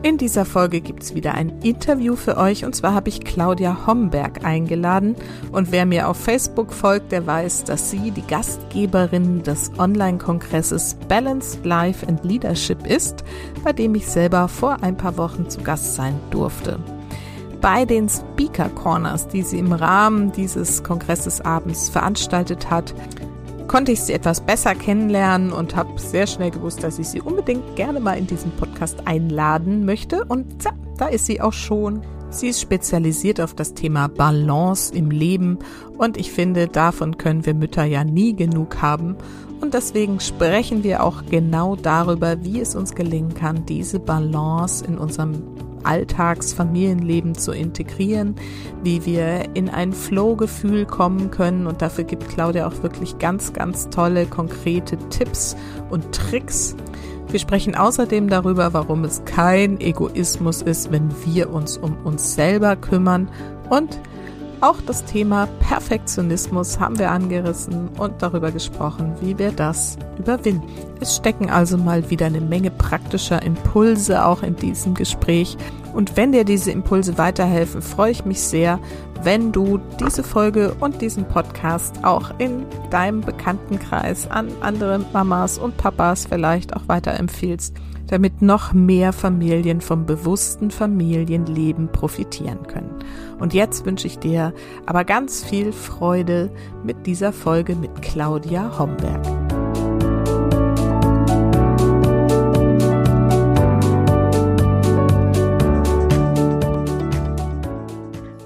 In dieser Folge gibt es wieder ein Interview für euch und zwar habe ich Claudia Homberg eingeladen und wer mir auf Facebook folgt, der weiß, dass sie die Gastgeberin des Online-Kongresses Balanced Life and Leadership ist, bei dem ich selber vor ein paar Wochen zu Gast sein durfte. Bei den Speaker Corners, die sie im Rahmen dieses Kongresses abends veranstaltet hat, konnte ich sie etwas besser kennenlernen und habe sehr schnell gewusst, dass ich sie unbedingt gerne mal in diesen Podcast einladen möchte. Und zack, da ist sie auch schon. Sie ist spezialisiert auf das Thema Balance im Leben und ich finde, davon können wir Mütter ja nie genug haben. Und deswegen sprechen wir auch genau darüber, wie es uns gelingen kann, diese Balance in unserem Alltagsfamilienleben zu integrieren, wie wir in ein Flow-Gefühl kommen können. Und dafür gibt Claudia auch wirklich ganz, ganz tolle, konkrete Tipps und Tricks. Wir sprechen außerdem darüber, warum es kein Egoismus ist, wenn wir uns um uns selber kümmern und auch das Thema Perfektionismus haben wir angerissen und darüber gesprochen, wie wir das überwinden. Es stecken also mal wieder eine Menge praktischer Impulse auch in diesem Gespräch. Und wenn dir diese Impulse weiterhelfen, freue ich mich sehr, wenn du diese Folge und diesen Podcast auch in deinem Bekanntenkreis an andere Mamas und Papas vielleicht auch weiterempfiehlst damit noch mehr Familien vom bewussten Familienleben profitieren können. Und jetzt wünsche ich dir aber ganz viel Freude mit dieser Folge mit Claudia Homberg.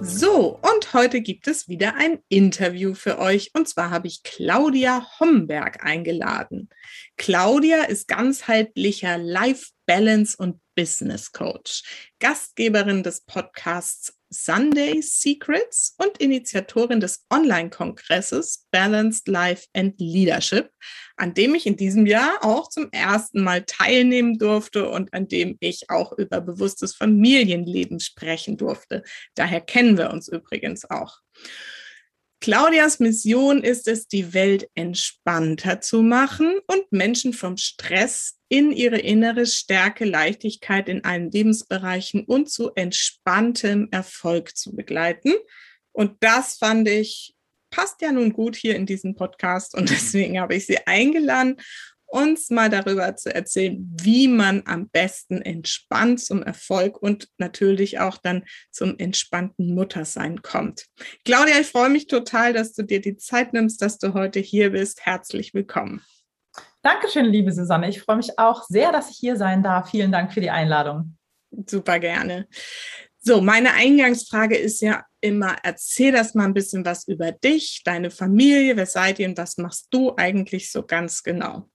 So, und heute gibt es wieder ein Interview für euch. Und zwar habe ich Claudia Homberg eingeladen. Claudia ist ganzheitlicher Life Balance und Business Coach, Gastgeberin des Podcasts Sunday Secrets und Initiatorin des Online-Kongresses Balanced Life and Leadership, an dem ich in diesem Jahr auch zum ersten Mal teilnehmen durfte und an dem ich auch über bewusstes Familienleben sprechen durfte. Daher kennen wir uns übrigens auch. Claudias Mission ist es, die Welt entspannter zu machen und Menschen vom Stress in ihre innere Stärke, Leichtigkeit in allen Lebensbereichen und zu entspanntem Erfolg zu begleiten. Und das fand ich passt ja nun gut hier in diesen Podcast und deswegen habe ich sie eingeladen uns mal darüber zu erzählen, wie man am besten entspannt zum Erfolg und natürlich auch dann zum entspannten Muttersein kommt. Claudia, ich freue mich total, dass du dir die Zeit nimmst, dass du heute hier bist. Herzlich willkommen. Dankeschön, liebe Susanne. Ich freue mich auch sehr, dass ich hier sein darf. Vielen Dank für die Einladung. Super gerne. So, meine Eingangsfrage ist ja immer, erzähl das mal ein bisschen was über dich, deine Familie, wer seid ihr und was machst du eigentlich so ganz genau?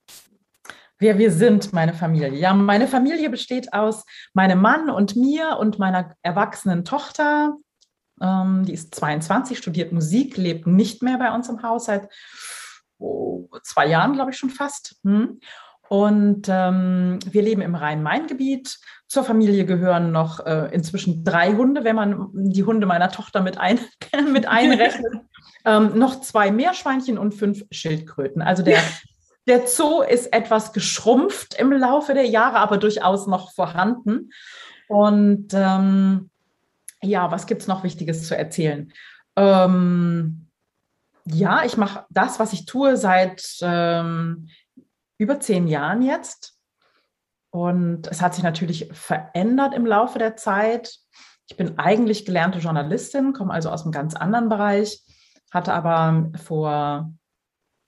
Wer wir sind, meine Familie. Ja, meine Familie besteht aus meinem Mann und mir und meiner erwachsenen Tochter. Ähm, die ist 22, studiert Musik, lebt nicht mehr bei uns im Haus seit oh, zwei Jahren, glaube ich schon fast. Hm. Und ähm, wir leben im Rhein-Main-Gebiet. Zur Familie gehören noch äh, inzwischen drei Hunde, wenn man die Hunde meiner Tochter mit, ein, mit einrechnet. ähm, noch zwei Meerschweinchen und fünf Schildkröten. Also der Der Zoo ist etwas geschrumpft im Laufe der Jahre, aber durchaus noch vorhanden. Und ähm, ja, was gibt es noch Wichtiges zu erzählen? Ähm, ja, ich mache das, was ich tue, seit ähm, über zehn Jahren jetzt. Und es hat sich natürlich verändert im Laufe der Zeit. Ich bin eigentlich gelernte Journalistin, komme also aus einem ganz anderen Bereich, hatte aber vor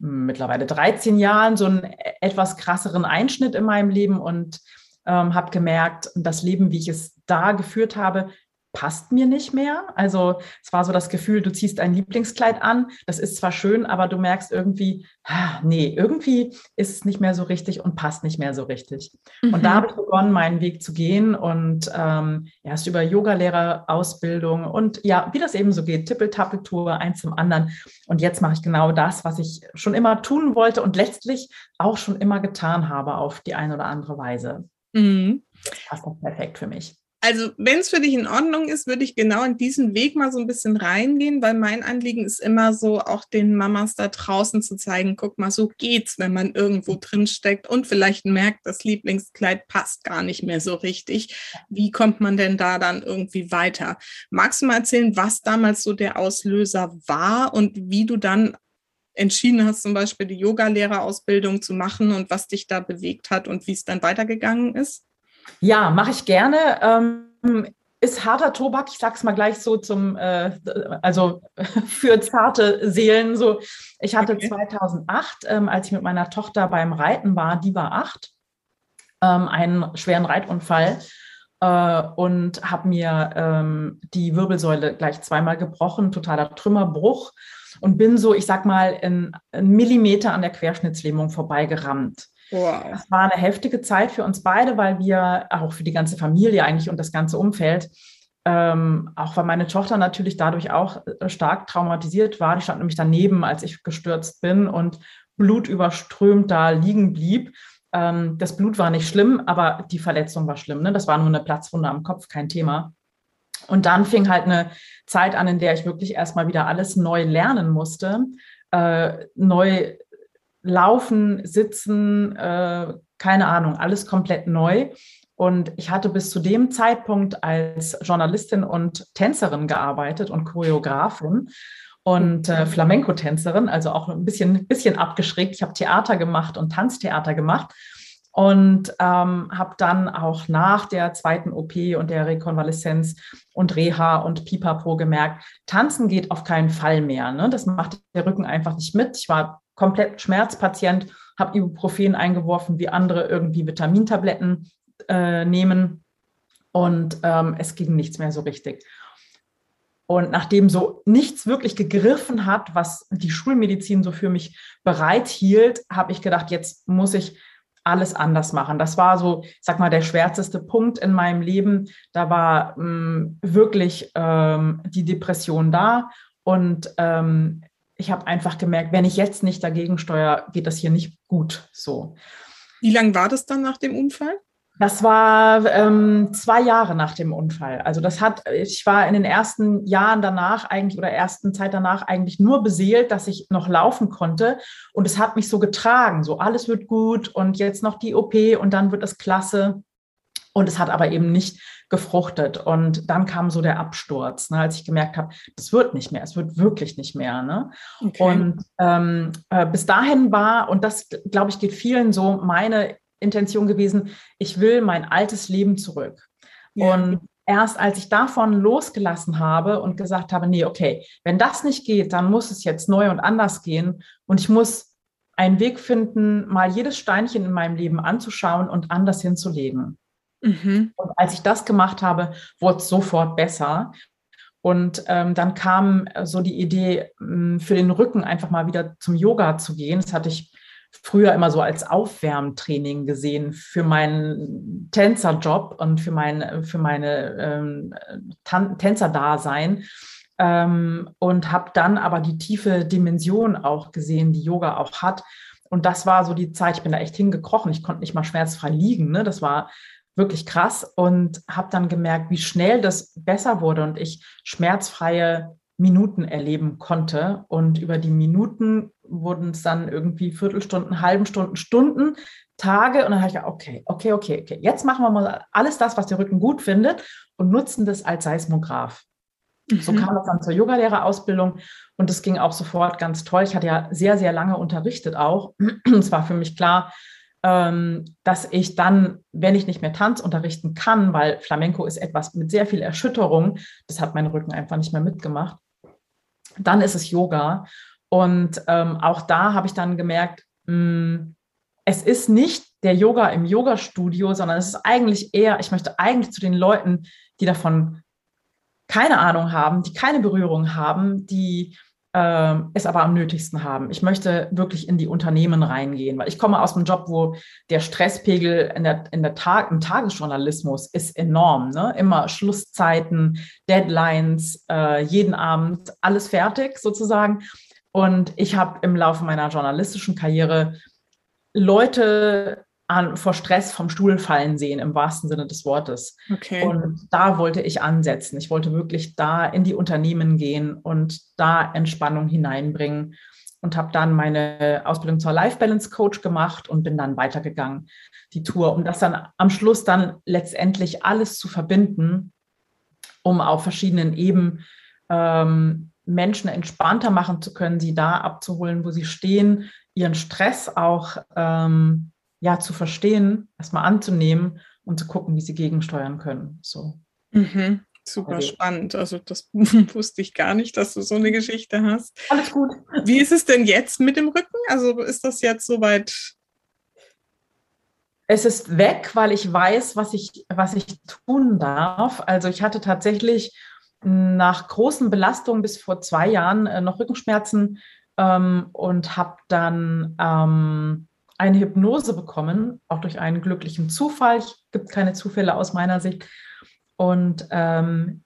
mittlerweile 13 Jahren so einen etwas krasseren Einschnitt in meinem Leben und ähm, habe gemerkt, das Leben, wie ich es da geführt habe, passt mir nicht mehr. Also es war so das Gefühl, du ziehst ein Lieblingskleid an, das ist zwar schön, aber du merkst irgendwie, ah, nee, irgendwie ist es nicht mehr so richtig und passt nicht mehr so richtig. Mhm. Und da mhm. habe ich begonnen, meinen Weg zu gehen und ähm, erst über Yogalehrerausbildung und ja, wie das eben so geht, Tippeltappeltour, eins zum anderen. Und jetzt mache ich genau das, was ich schon immer tun wollte und letztlich auch schon immer getan habe auf die eine oder andere Weise. Mhm. Das passt doch perfekt für mich. Also, wenn es für dich in Ordnung ist, würde ich genau in diesen Weg mal so ein bisschen reingehen, weil mein Anliegen ist immer so, auch den Mamas da draußen zu zeigen, guck mal, so geht's, wenn man irgendwo drin steckt und vielleicht merkt, das Lieblingskleid passt gar nicht mehr so richtig. Wie kommt man denn da dann irgendwie weiter? Magst du mal erzählen, was damals so der Auslöser war und wie du dann entschieden hast, zum Beispiel die Yoga-Lehrerausbildung zu machen und was dich da bewegt hat und wie es dann weitergegangen ist? Ja, mache ich gerne. Ähm, ist harter Tobak, ich sag's mal gleich so zum, äh, also für zarte Seelen. So, ich hatte okay. 2008, ähm, als ich mit meiner Tochter beim Reiten war, die war acht, ähm, einen schweren Reitunfall äh, und habe mir ähm, die Wirbelsäule gleich zweimal gebrochen, totaler Trümmerbruch und bin so, ich sag mal, in, in Millimeter an der Querschnittslähmung vorbeigerammt. Wow. Das war eine heftige Zeit für uns beide, weil wir, auch für die ganze Familie eigentlich und das ganze Umfeld, ähm, auch weil meine Tochter natürlich dadurch auch äh, stark traumatisiert war. Die stand nämlich daneben, als ich gestürzt bin und blutüberströmt da liegen blieb. Ähm, das Blut war nicht schlimm, aber die Verletzung war schlimm. Ne? Das war nur eine Platzwunde am Kopf, kein Thema. Und dann fing halt eine Zeit an, in der ich wirklich erstmal wieder alles neu lernen musste, äh, neu Laufen, Sitzen, äh, keine Ahnung, alles komplett neu. Und ich hatte bis zu dem Zeitpunkt als Journalistin und Tänzerin gearbeitet und Choreografin und äh, Flamenco-Tänzerin, also auch ein bisschen, bisschen abgeschrägt. Ich habe Theater gemacht und Tanztheater gemacht und ähm, habe dann auch nach der zweiten OP und der Rekonvaleszenz und Reha und Pipapo gemerkt, tanzen geht auf keinen Fall mehr. Ne? Das macht der Rücken einfach nicht mit. Ich war komplett Schmerzpatient, habe Ibuprofen eingeworfen, wie andere irgendwie Vitamintabletten äh, nehmen und ähm, es ging nichts mehr so richtig. Und nachdem so nichts wirklich gegriffen hat, was die Schulmedizin so für mich bereithielt, habe ich gedacht, jetzt muss ich alles anders machen. Das war so, sag mal, der schwärzeste Punkt in meinem Leben. Da war ähm, wirklich ähm, die Depression da und ähm, ich habe einfach gemerkt, wenn ich jetzt nicht dagegen steuere, geht das hier nicht gut so. Wie lange war das dann nach dem Unfall? Das war ähm, zwei Jahre nach dem Unfall. Also das hat, ich war in den ersten Jahren danach eigentlich oder ersten Zeit danach eigentlich nur beseelt, dass ich noch laufen konnte. Und es hat mich so getragen, so alles wird gut und jetzt noch die OP und dann wird es klasse. Und es hat aber eben nicht gefruchtet. Und dann kam so der Absturz, ne, als ich gemerkt habe, das wird nicht mehr, es wird wirklich nicht mehr. Ne? Okay. Und ähm, äh, bis dahin war, und das, glaube ich, geht vielen so, meine Intention gewesen, ich will mein altes Leben zurück. Ja. Und erst als ich davon losgelassen habe und gesagt habe, nee, okay, wenn das nicht geht, dann muss es jetzt neu und anders gehen. Und ich muss einen Weg finden, mal jedes Steinchen in meinem Leben anzuschauen und anders hinzulegen. Mhm. Und als ich das gemacht habe, wurde es sofort besser. Und ähm, dann kam so die Idee, ähm, für den Rücken einfach mal wieder zum Yoga zu gehen. Das hatte ich früher immer so als Aufwärmtraining gesehen für meinen Tänzerjob und für, mein, für meine ähm, Tänzerdasein. Ähm, und habe dann aber die tiefe Dimension auch gesehen, die Yoga auch hat. Und das war so die Zeit, ich bin da echt hingekrochen. Ich konnte nicht mal schmerzfrei liegen. Ne? Das war wirklich krass und habe dann gemerkt, wie schnell das besser wurde und ich schmerzfreie Minuten erleben konnte. Und über die Minuten wurden es dann irgendwie Viertelstunden, halben Stunden, Stunden, Tage. Und dann habe ich gedacht, okay, okay, okay, okay. Jetzt machen wir mal alles das, was der Rücken gut findet und nutzen das als Seismograph. Mhm. So kam das dann zur Yogalehrerausbildung und das ging auch sofort ganz toll. Ich hatte ja sehr, sehr lange unterrichtet auch. Es war für mich klar, dass ich dann, wenn ich nicht mehr Tanz unterrichten kann, weil Flamenco ist etwas mit sehr viel Erschütterung, das hat mein Rücken einfach nicht mehr mitgemacht, dann ist es Yoga. Und ähm, auch da habe ich dann gemerkt, mh, hm, es ist nicht der Yoga im Yoga-Studio, sondern es ist eigentlich eher, ich möchte eigentlich zu den Leuten, die davon keine Ahnung haben, die keine Berührung haben, die äh, es aber am nötigsten haben. Ich möchte wirklich in die Unternehmen reingehen, weil ich komme aus einem Job, wo der Stresspegel in der, in der Tag, im Tagesjournalismus ist enorm. Ne? Immer Schlusszeiten, Deadlines, äh, jeden Abend alles fertig sozusagen. Und ich habe im Laufe meiner journalistischen Karriere Leute an, vor Stress vom Stuhl fallen sehen, im wahrsten Sinne des Wortes. Okay. Und da wollte ich ansetzen. Ich wollte wirklich da in die Unternehmen gehen und da Entspannung hineinbringen und habe dann meine Ausbildung zur Life Balance Coach gemacht und bin dann weitergegangen, die Tour, um das dann am Schluss dann letztendlich alles zu verbinden, um auf verschiedenen Ebenen ähm, Menschen entspannter machen zu können, sie da abzuholen, wo sie stehen, ihren Stress auch ähm, ja zu verstehen, erstmal anzunehmen und zu gucken, wie sie gegensteuern können. So. Mhm. Super okay. spannend. Also das wusste ich gar nicht, dass du so eine Geschichte hast. Alles gut. Wie ist es denn jetzt mit dem Rücken? Also ist das jetzt soweit? Es ist weg, weil ich weiß, was ich, was ich tun darf. Also ich hatte tatsächlich nach großen Belastungen bis vor zwei Jahren äh, noch Rückenschmerzen ähm, und habe dann ähm, eine Hypnose bekommen, auch durch einen glücklichen Zufall. Es gibt keine Zufälle aus meiner Sicht. Und ähm,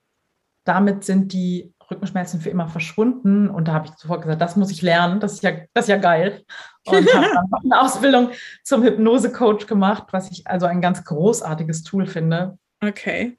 damit sind die Rückenschmerzen für immer verschwunden. Und da habe ich sofort gesagt, das muss ich lernen, das ist ja, das ist ja geil. Und habe dann noch eine Ausbildung zum Hypnose-Coach gemacht, was ich also ein ganz großartiges Tool finde. Okay.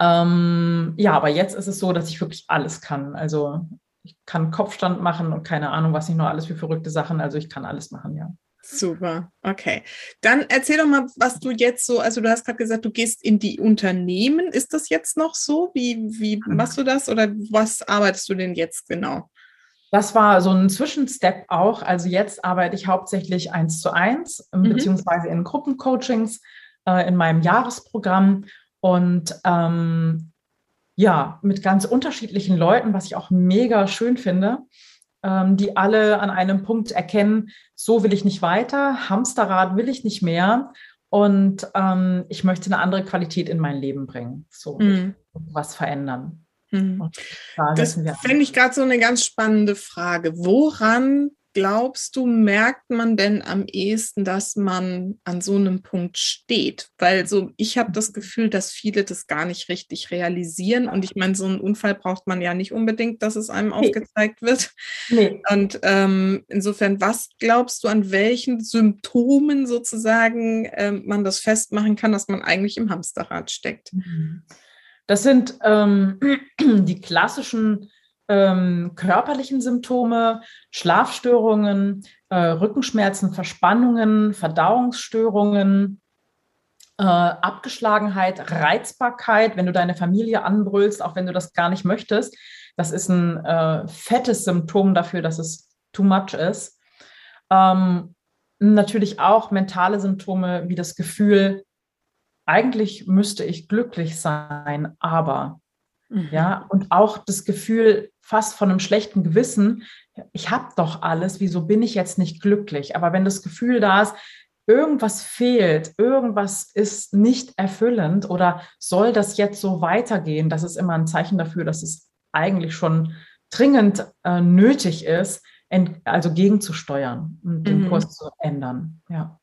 Ähm, ja, aber jetzt ist es so, dass ich wirklich alles kann. Also ich kann Kopfstand machen und keine Ahnung, was nicht nur alles für verrückte Sachen. Also ich kann alles machen, ja. Super, okay. Dann erzähl doch mal, was du jetzt so, also du hast gerade gesagt, du gehst in die Unternehmen. Ist das jetzt noch so? Wie, wie mhm. machst du das oder was arbeitest du denn jetzt genau? Das war so ein Zwischenstep auch. Also jetzt arbeite ich hauptsächlich eins zu eins, mhm. beziehungsweise in Gruppencoachings äh, in meinem Jahresprogramm und ähm, ja, mit ganz unterschiedlichen Leuten, was ich auch mega schön finde ähm, die alle an einem Punkt erkennen, so will ich nicht weiter, Hamsterrad will ich nicht mehr und ähm, ich möchte eine andere Qualität in mein Leben bringen, so mhm. was verändern. Mhm. Da das fände ich gerade so eine ganz spannende Frage. Woran glaubst du, merkt man denn am ehesten, dass man an so einem Punkt steht? Weil so, ich habe das Gefühl, dass viele das gar nicht richtig realisieren. Und ich meine, so einen Unfall braucht man ja nicht unbedingt, dass es einem nee. aufgezeigt wird. Nee. Und ähm, insofern, was glaubst du, an welchen Symptomen sozusagen ähm, man das festmachen kann, dass man eigentlich im Hamsterrad steckt? Mhm. Das sind ähm, die klassischen ähm, körperlichen Symptome, Schlafstörungen, äh, Rückenschmerzen, Verspannungen, Verdauungsstörungen, äh, Abgeschlagenheit, Reizbarkeit, wenn du deine Familie anbrüllst, auch wenn du das gar nicht möchtest. Das ist ein äh, fettes Symptom dafür, dass es too much ist. Ähm, natürlich auch mentale Symptome wie das Gefühl, eigentlich müsste ich glücklich sein, aber Mhm. Ja, und auch das Gefühl fast von einem schlechten Gewissen, ich habe doch alles, wieso bin ich jetzt nicht glücklich? Aber wenn das Gefühl da ist, irgendwas fehlt, irgendwas ist nicht erfüllend oder soll das jetzt so weitergehen, das ist immer ein Zeichen dafür, dass es eigentlich schon dringend äh, nötig ist, also gegenzusteuern und den mhm. Kurs zu ändern. Ja.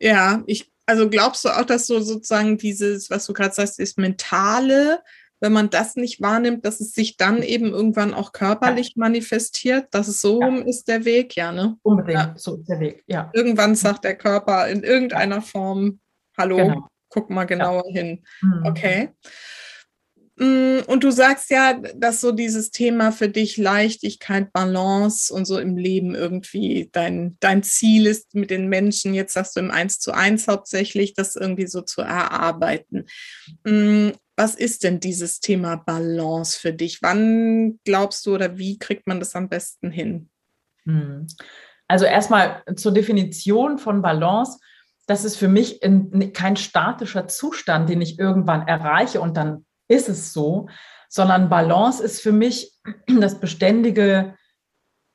Ja, ich, also glaubst du auch, dass so sozusagen dieses, was du gerade sagst, ist mentale wenn man das nicht wahrnimmt, dass es sich dann eben irgendwann auch körperlich ja. manifestiert, dass es so ja. ist der Weg, ja, ne? Unbedingt, ja. so ist der Weg, ja. Irgendwann sagt der Körper in irgendeiner Form, hallo, genau. guck mal genauer hin. Mhm. Okay. Mm, und du sagst ja, dass so dieses Thema für dich Leichtigkeit, Balance und so im Leben irgendwie dein, dein Ziel ist mit den Menschen, jetzt sagst du im Eins zu eins hauptsächlich, das irgendwie so zu erarbeiten. Was ist denn dieses Thema Balance für dich? Wann glaubst du oder wie kriegt man das am besten hin? Hm. Also erstmal zur Definition von Balance. Das ist für mich in, kein statischer Zustand, den ich irgendwann erreiche und dann ist es so, sondern Balance ist für mich das beständige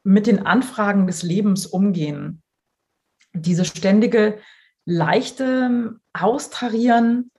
mit den Anfragen des Lebens umgehen. Diese ständige leichte Austarieren,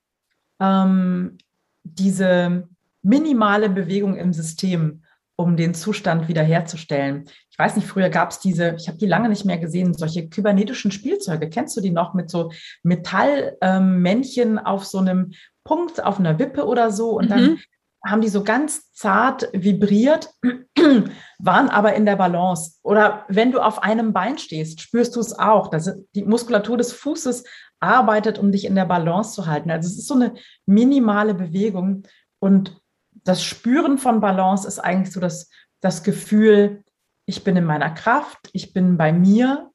ähm, diese minimale Bewegung im System, um den Zustand wiederherzustellen. Ich weiß nicht, früher gab es diese, ich habe die lange nicht mehr gesehen, solche kybernetischen Spielzeuge. Kennst du die noch mit so Metallmännchen ähm, auf so einem Punkt, auf einer Wippe oder so? Und mhm. dann haben die so ganz zart vibriert, waren aber in der Balance. Oder wenn du auf einem Bein stehst, spürst du es auch. dass die Muskulatur des Fußes arbeitet, um dich in der Balance zu halten. Also es ist so eine minimale Bewegung. Und das Spüren von Balance ist eigentlich so das, das Gefühl, ich bin in meiner Kraft, ich bin bei mir,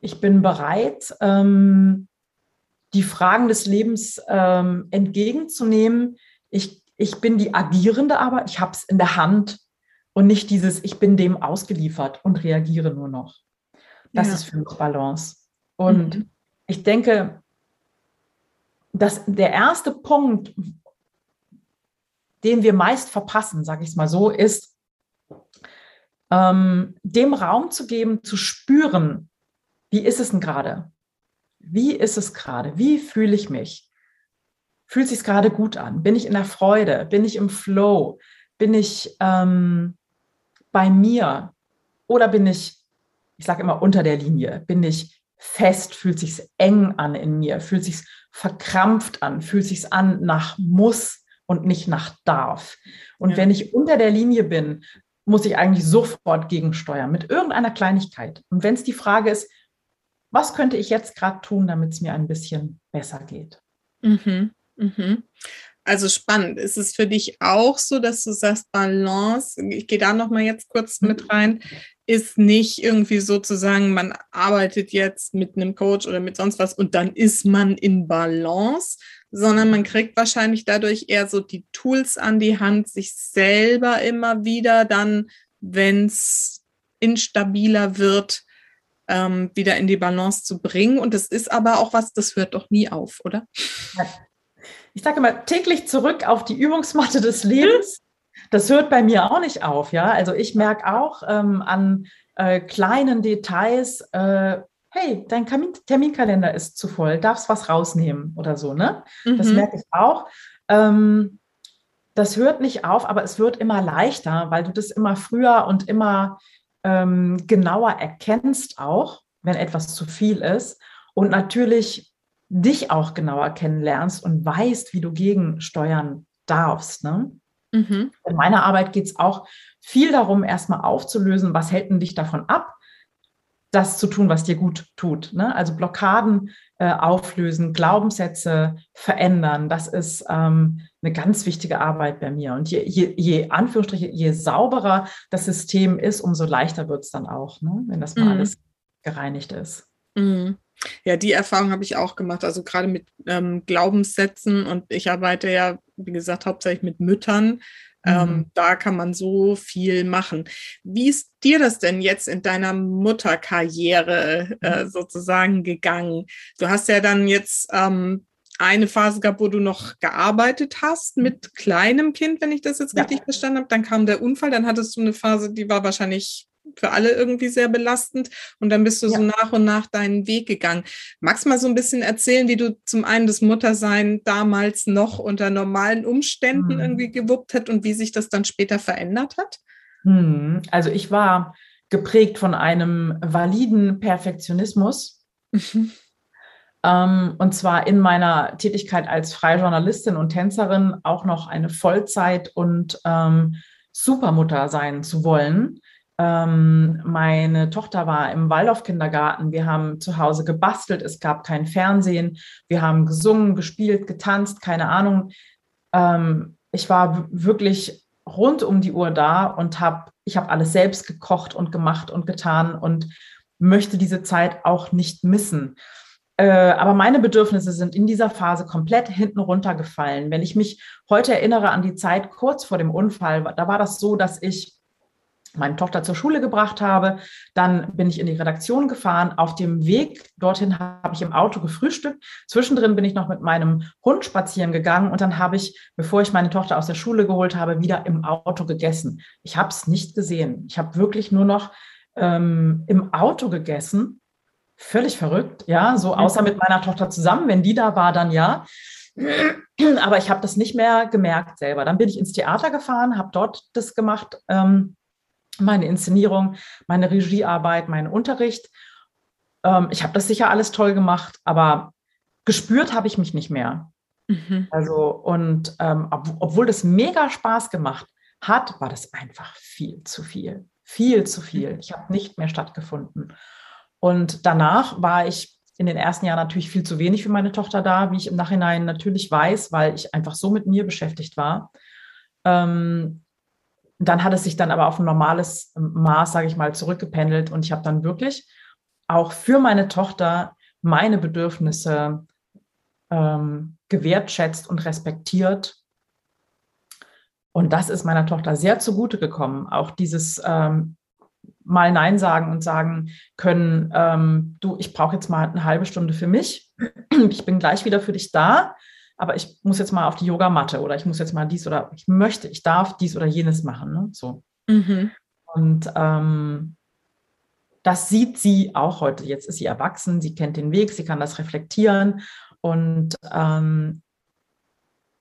ich bin bereit, ähm, die Fragen des Lebens ähm, entgegenzunehmen. Ich ich bin die Agierende, aber ich habe es in der Hand und nicht dieses, ich bin dem ausgeliefert und reagiere nur noch. Das ja. ist für mich Balance. Und mhm. ich denke, dass der erste Punkt, den wir meist verpassen, sage ich es mal so, ist, ähm, dem Raum zu geben, zu spüren, wie ist es denn gerade? Wie ist es gerade? Wie fühle ich mich? Fühlt sich gerade gut an? Bin ich in der Freude? Bin ich im Flow? Bin ich ähm, bei mir? Oder bin ich, ich sage immer unter der Linie, bin ich fest, fühlt sich eng an in mir, fühlt sich verkrampft an, fühlt sich an nach muss und nicht nach darf. Und ja. wenn ich unter der Linie bin, muss ich eigentlich sofort gegensteuern mit irgendeiner Kleinigkeit. Und wenn es die Frage ist, was könnte ich jetzt gerade tun, damit es mir ein bisschen besser geht? Mhm. Mhm. Also spannend. Ist es für dich auch so, dass du sagst, Balance, ich gehe da nochmal jetzt kurz mit mhm. rein, ist nicht irgendwie sozusagen, man arbeitet jetzt mit einem Coach oder mit sonst was und dann ist man in Balance, sondern man kriegt wahrscheinlich dadurch eher so die Tools an die Hand, sich selber immer wieder dann, wenn es instabiler wird, ähm, wieder in die Balance zu bringen. Und das ist aber auch was, das hört doch nie auf, oder? Ich sage immer, täglich zurück auf die Übungsmatte des Lebens. Das hört bei mir auch nicht auf, ja. Also ich merke auch ähm, an äh, kleinen Details, äh, hey, dein Terminkalender ist zu voll, darfst was rausnehmen oder so, ne? Mhm. Das merke ich auch. Ähm, das hört nicht auf, aber es wird immer leichter, weil du das immer früher und immer ähm, genauer erkennst auch, wenn etwas zu viel ist. Und natürlich dich auch genauer kennenlernst und weißt, wie du gegensteuern darfst. Ne? Mhm. In meiner Arbeit geht es auch viel darum, erstmal aufzulösen, was hält denn dich davon ab, das zu tun, was dir gut tut. Ne? Also Blockaden äh, auflösen, Glaubenssätze verändern. Das ist ähm, eine ganz wichtige Arbeit bei mir. Und je, je, je Anführungsstriche, je sauberer das System ist, umso leichter wird es dann auch, ne? wenn das mal mhm. alles gereinigt ist. Mhm. Ja, die Erfahrung habe ich auch gemacht. Also gerade mit ähm, Glaubenssätzen und ich arbeite ja, wie gesagt, hauptsächlich mit Müttern. Ähm, mhm. Ähm, da kann man so viel machen. Wie ist dir das denn jetzt in deiner Mutterkarriere äh, mhm. sozusagen gegangen? Du hast ja dann jetzt ähm, eine Phase gehabt, wo du noch gearbeitet hast mit kleinem Kind, wenn ich das jetzt ja. richtig verstanden habe. Dann kam der Unfall, dann hattest du eine Phase, die war wahrscheinlich für alle irgendwie sehr belastend. Und dann bist du ja. so nach und nach deinen Weg gegangen. Magst du mal so ein bisschen erzählen, wie du zum einen das Muttersein damals noch unter normalen Umständen hm. irgendwie gewuppt hat und wie sich das dann später verändert hat? Hm. Also ich war geprägt von einem validen Perfektionismus. Mhm. Ähm, und zwar in meiner Tätigkeit als freie Journalistin und Tänzerin auch noch eine Vollzeit- und ähm, Supermutter sein zu wollen. Ähm, meine Tochter war im Waldorf-Kindergarten. Wir haben zu Hause gebastelt. Es gab kein Fernsehen. Wir haben gesungen, gespielt, getanzt, keine Ahnung. Ähm, ich war wirklich rund um die Uhr da und habe, ich habe alles selbst gekocht und gemacht und getan und möchte diese Zeit auch nicht missen. Äh, aber meine Bedürfnisse sind in dieser Phase komplett hinten runtergefallen. Wenn ich mich heute erinnere an die Zeit kurz vor dem Unfall, da war das so, dass ich meine Tochter zur Schule gebracht habe. Dann bin ich in die Redaktion gefahren. Auf dem Weg dorthin habe ich im Auto gefrühstückt. Zwischendrin bin ich noch mit meinem Hund spazieren gegangen und dann habe ich, bevor ich meine Tochter aus der Schule geholt habe, wieder im Auto gegessen. Ich habe es nicht gesehen. Ich habe wirklich nur noch ähm, im Auto gegessen. Völlig verrückt, ja, so außer mit meiner Tochter zusammen. Wenn die da war, dann ja. Aber ich habe das nicht mehr gemerkt selber. Dann bin ich ins Theater gefahren, habe dort das gemacht, ähm, meine Inszenierung, meine Regiearbeit, meinen Unterricht. Ähm, ich habe das sicher alles toll gemacht, aber gespürt habe ich mich nicht mehr. Mhm. Also, und ähm, ob, obwohl das mega Spaß gemacht hat, war das einfach viel zu viel. Viel zu viel. Ich habe nicht mehr stattgefunden. Und danach war ich in den ersten Jahren natürlich viel zu wenig für meine Tochter da, wie ich im Nachhinein natürlich weiß, weil ich einfach so mit mir beschäftigt war. Ähm, dann hat es sich dann aber auf ein normales Maß, sage ich mal, zurückgependelt und ich habe dann wirklich auch für meine Tochter meine Bedürfnisse ähm, gewertschätzt und respektiert. Und das ist meiner Tochter sehr zugute gekommen. Auch dieses ähm, mal Nein sagen und sagen können, ähm, du, ich brauche jetzt mal eine halbe Stunde für mich. Ich bin gleich wieder für dich da, aber ich muss jetzt mal auf die Yogamatte oder ich muss jetzt mal dies oder ich möchte, ich darf dies oder jenes machen. Ne? So. Mhm. Und ähm, das sieht sie auch heute. Jetzt ist sie erwachsen, sie kennt den Weg, sie kann das reflektieren und ähm,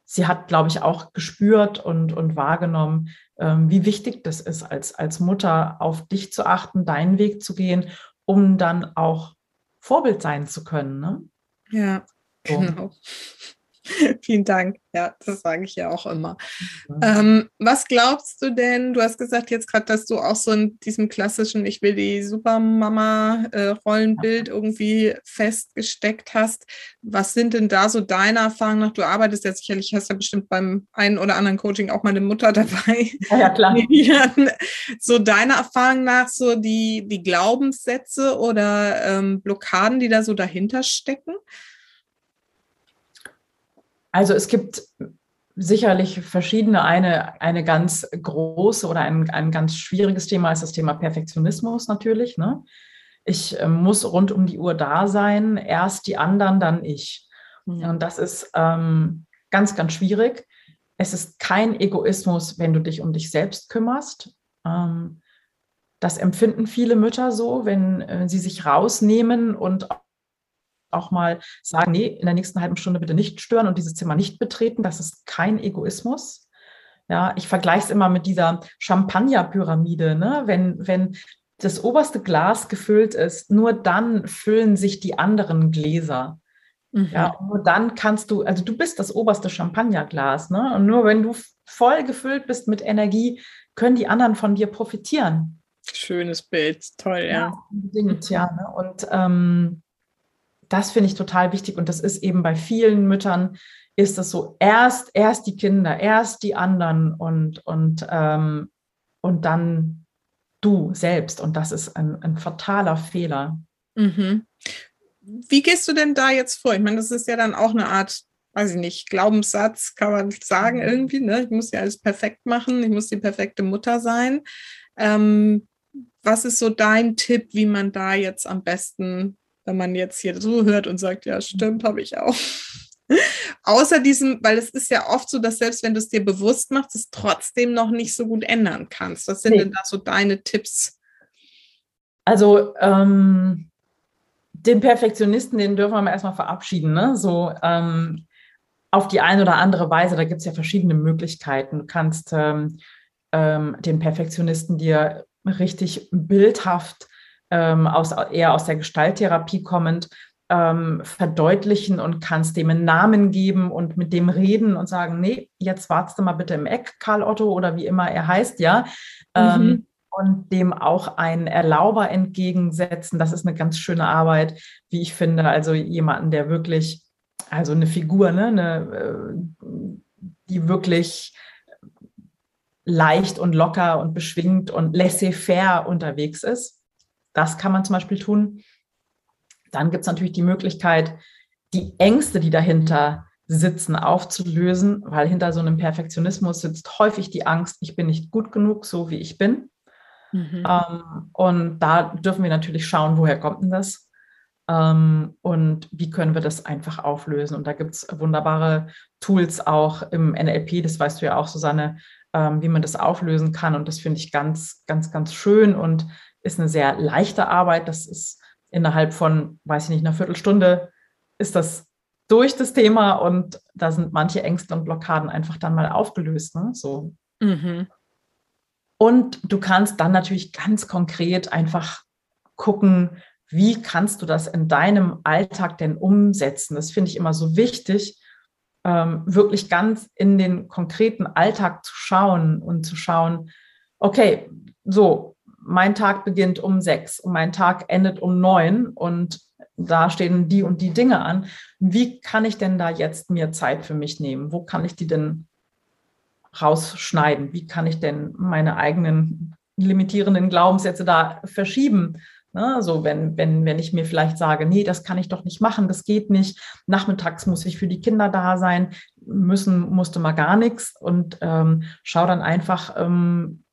sie hat, glaube ich, auch gespürt und, und wahrgenommen, ähm, wie wichtig das ist, als, als Mutter auf dich zu achten, deinen Weg zu gehen, um dann auch Vorbild sein zu können. Ne? Ja, so. genau. Vielen Dank. Ja, das sage ich ja auch immer. Ähm, was glaubst du denn? Du hast gesagt jetzt gerade, dass du auch so in diesem klassischen Ich will die Supermama-Rollenbild äh, irgendwie festgesteckt hast. Was sind denn da so deine Erfahrungen nach? Du arbeitest ja sicherlich, hast ja bestimmt beim einen oder anderen Coaching auch mal eine Mutter dabei. Ja, ja klar. so deine Erfahrung nach, so die, die Glaubenssätze oder ähm, Blockaden, die da so dahinter stecken? Also es gibt sicherlich verschiedene. Eine, eine ganz große oder ein, ein ganz schwieriges Thema ist das Thema Perfektionismus natürlich. Ne? Ich äh, muss rund um die Uhr da sein, erst die anderen, dann ich. Und das ist ähm, ganz, ganz schwierig. Es ist kein Egoismus, wenn du dich um dich selbst kümmerst. Ähm, das empfinden viele Mütter so, wenn äh, sie sich rausnehmen und auch mal sagen, nee, in der nächsten halben Stunde bitte nicht stören und dieses Zimmer nicht betreten. Das ist kein Egoismus. Ja, ich vergleiche es immer mit dieser Champagnerpyramide. Ne? Wenn, wenn das oberste Glas gefüllt ist, nur dann füllen sich die anderen Gläser. Mhm. Ja, nur dann kannst du, also du bist das oberste Champagnerglas, ne? Und nur wenn du voll gefüllt bist mit Energie, können die anderen von dir profitieren. Schönes Bild, toll, ja. ja unbedingt, ja. Ne? Und ähm, das finde ich total wichtig und das ist eben bei vielen Müttern ist das so erst erst die Kinder, erst die anderen und und ähm, und dann du selbst und das ist ein, ein fataler Fehler. Mhm. Wie gehst du denn da jetzt vor? Ich meine, das ist ja dann auch eine Art, weiß ich nicht, Glaubenssatz, kann man sagen mhm. irgendwie. Ne? Ich muss ja alles perfekt machen, ich muss die perfekte Mutter sein. Ähm, was ist so dein Tipp, wie man da jetzt am besten wenn man jetzt hier so hört und sagt, ja, stimmt, habe ich auch. Außer diesem, weil es ist ja oft so, dass selbst wenn du es dir bewusst machst, es trotzdem noch nicht so gut ändern kannst. Was sind nee. denn da so deine Tipps? Also ähm, den Perfektionisten, den dürfen wir mal erstmal verabschieden. Ne? So ähm, auf die eine oder andere Weise, da gibt es ja verschiedene Möglichkeiten. Du kannst ähm, ähm den Perfektionisten dir richtig bildhaft ähm, aus, eher aus der Gestalttherapie kommend, ähm, verdeutlichen und kannst dem einen Namen geben und mit dem reden und sagen, nee, jetzt wartest du mal bitte im Eck, Karl Otto oder wie immer er heißt, ja. Ähm, mhm. und dem auch einen Erlauber entgegensetzen. Das ist eine ganz schöne Arbeit, wie ich finde. Also jemanden, der wirklich, also eine Figur, ne, eine, äh, die wirklich leicht und locker und beschwingt und laissez-faire unterwegs ist. Das kann man zum Beispiel tun. Dann gibt es natürlich die Möglichkeit, die Ängste, die dahinter sitzen, aufzulösen, weil hinter so einem Perfektionismus sitzt häufig die Angst, ich bin nicht gut genug, so wie ich bin. Mhm. Ähm, und da dürfen wir natürlich schauen, woher kommt denn das? Ähm, und wie können wir das einfach auflösen? Und da gibt es wunderbare Tools auch im NLP, das weißt du ja auch, Susanne, ähm, wie man das auflösen kann. Und das finde ich ganz, ganz, ganz schön. Und ist eine sehr leichte Arbeit. Das ist innerhalb von, weiß ich nicht, einer Viertelstunde ist das durch das Thema und da sind manche Ängste und Blockaden einfach dann mal aufgelöst. Ne? So. Mhm. Und du kannst dann natürlich ganz konkret einfach gucken, wie kannst du das in deinem Alltag denn umsetzen? Das finde ich immer so wichtig, ähm, wirklich ganz in den konkreten Alltag zu schauen und zu schauen, okay, so, mein Tag beginnt um sechs und mein Tag endet um neun und da stehen die und die Dinge an. Wie kann ich denn da jetzt mir Zeit für mich nehmen? Wo kann ich die denn rausschneiden? Wie kann ich denn meine eigenen limitierenden Glaubenssätze da verschieben? Ne, so, wenn, wenn, wenn ich mir vielleicht sage, nee, das kann ich doch nicht machen, das geht nicht. Nachmittags muss ich für die Kinder da sein, müssen musste mal gar nichts und ähm, schau dann einfach, ähm,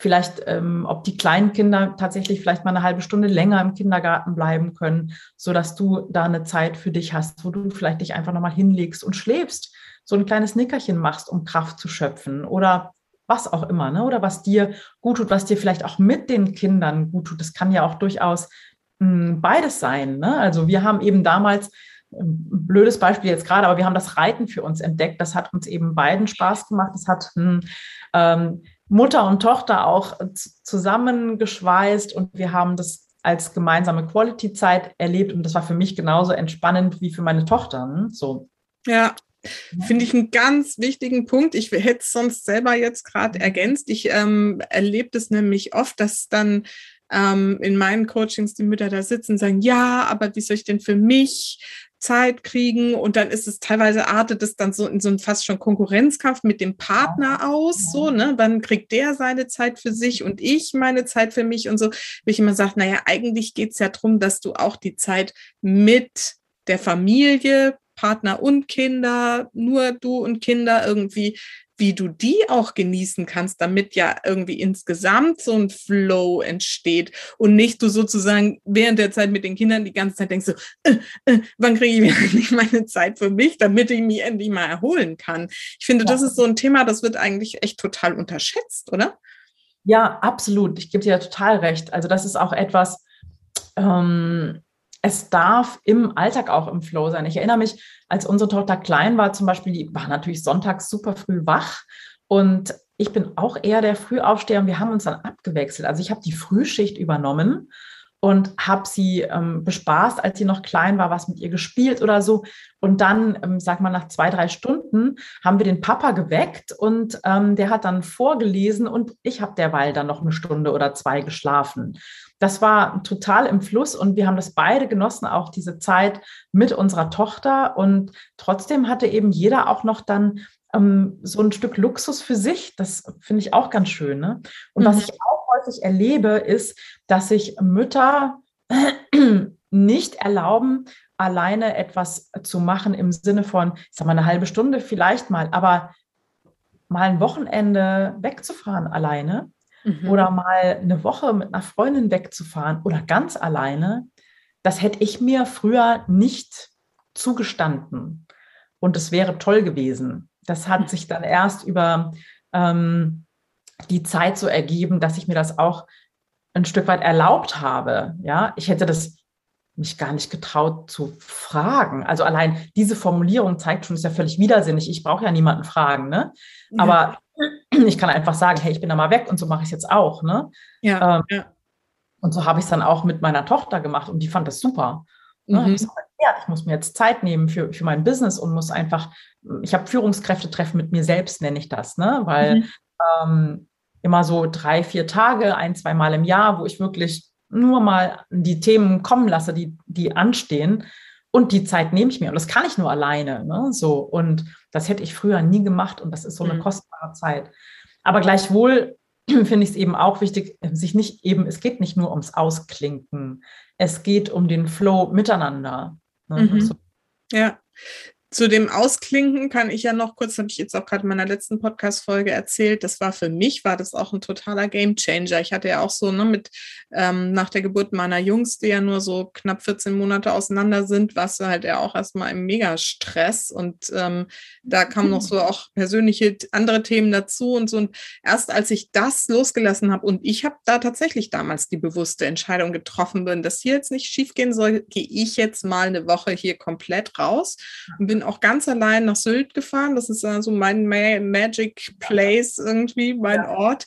vielleicht, ähm, ob die kleinen Kinder tatsächlich vielleicht mal eine halbe Stunde länger im Kindergarten bleiben können, so dass du da eine Zeit für dich hast, wo du vielleicht dich einfach nochmal hinlegst und schläfst, so ein kleines Nickerchen machst, um Kraft zu schöpfen oder was auch immer, ne? oder was dir gut tut, was dir vielleicht auch mit den Kindern gut tut. Das kann ja auch durchaus mh, hm, beides sein. Ne? Also wir haben eben damals, ein ähm, blödes Beispiel jetzt gerade, aber wir haben das Reiten für uns entdeckt. Das hat uns eben beiden Spaß gemacht. Das hat hm, ähm, Mutter und Tochter auch zusammengeschweißt und wir haben das als gemeinsame Quality-Zeit erlebt und das war für mich genauso entspannend wie für meine Tochter. Ne? So. Ja, Finde ich einen ganz wichtigen Punkt. Ich hätte es sonst selber jetzt gerade mhm. ergänzt. Ich ähm, erlebe es nämlich oft, dass dann ähm, in meinen Coachings die Mütter da sitzen und sagen, ja, aber wie soll ich denn für mich Zeit kriegen? Und dann ist es teilweise artet es dann so in so einen fast schon Konkurrenzkampf mit dem Partner aus, so, ne? Wann kriegt der seine Zeit für sich und ich meine Zeit für mich und so, wie ich immer sage, naja, eigentlich geht es ja darum, dass du auch die Zeit mit der Familie Partner und Kinder, nur du und Kinder irgendwie, wie du die auch genießen kannst, damit ja irgendwie insgesamt so ein Flow entsteht und nicht du sozusagen während der Zeit mit den Kindern die ganze Zeit denkst so, äh, äh, wann kriege ich endlich meine Zeit für mich, damit ich mich endlich mal erholen kann. Ich finde, ja. das ist so ein Thema, das wird eigentlich echt total unterschätzt, oder? Ja, absolut. Ich gebe dir ja total recht. Also das ist auch etwas, ähm, es darf im Alltag auch im Flow sein. Ich erinnere mich, als unsere Tochter klein war, zum Beispiel, die war natürlich sonntags super früh wach und ich bin auch eher der Frühaufsteher und wir haben uns dann abgewechselt. Also ich habe die Frühschicht übernommen und habe sie ähm, bespaßt, als sie noch klein war, was mit ihr gespielt oder so. Und dann, ähm, sag mal, nach zwei, drei Stunden haben wir den Papa geweckt und ähm, der hat dann vorgelesen und ich habe derweil dann noch eine Stunde oder zwei geschlafen das war total im Fluss und wir haben das beide genossen, auch diese Zeit mit unserer Tochter. Und trotzdem hatte eben jeder auch noch dann ähm, so ein Stück Luxus für sich. Das finde ich auch ganz schön. Ne? Und mhm. was ich auch häufig erlebe, ist, dass sich Mütter nicht erlauben, alleine etwas zu machen im Sinne von, ich sag mal, eine halbe Stunde vielleicht mal, aber mal ein Wochenende wegzufahren alleine mhm. oder mal eine Woche mit einer Freundin wegzufahren oder ganz alleine, das hätte ich mir früher nicht zugestanden. Und es wäre toll gewesen. Das hat sich dann erst über ähm, die Zeit so ergeben, dass ich mir das auch ein Stück weit erlaubt habe. Ja, ich hätte das mich gar nicht getraut zu fragen. Also allein diese Formulierung zeigt schon, ist ja völlig widersinnig. Ich brauche ja niemanden fragen, ne? Aber ich kann einfach sagen, hey, ich bin da mal weg und so mache ich es jetzt auch. Ne? Ja, ähm, ja. Und so habe ich es dann auch mit meiner Tochter gemacht und die fand das super. Ne? Mhm. Ich, gesagt, ja, ich muss mir jetzt Zeit nehmen für, für mein Business und muss einfach, ich habe Führungskräfte-Treffen mit mir selbst, nenne ich das, ne? weil mhm. ähm, immer so drei, vier Tage, ein, zwei Mal im Jahr, wo ich wirklich nur mal die Themen kommen lasse, die, die anstehen. Und die Zeit nehme ich mir. Und das kann ich nur alleine. Ne? So. Und das hätte ich früher nie gemacht. Und das ist so eine mhm. kostbare Zeit. Aber gleichwohl finde ich es eben auch wichtig, sich nicht eben, es geht nicht nur ums Ausklinken. Es geht um den Flow miteinander. Ne? Mhm. So. Ja. Zu dem Ausklinken kann ich ja noch kurz, habe ich jetzt auch gerade in meiner letzten Podcast-Folge erzählt, das war für mich, war das auch ein totaler Gamechanger. Ich hatte ja auch so, ne, mit ähm, nach der Geburt meiner Jungs, die ja nur so knapp 14 Monate auseinander sind, warst du halt ja auch erstmal im Mega-Stress und ähm, da kamen noch so auch persönliche andere Themen dazu und so. Und erst als ich das losgelassen habe und ich habe da tatsächlich damals die bewusste Entscheidung getroffen bin, dass hier jetzt nicht schief gehen soll, gehe ich jetzt mal eine Woche hier komplett raus und bin auch ganz allein nach Sylt gefahren. Das ist also mein Ma Magic Place irgendwie, mein ja. Ort.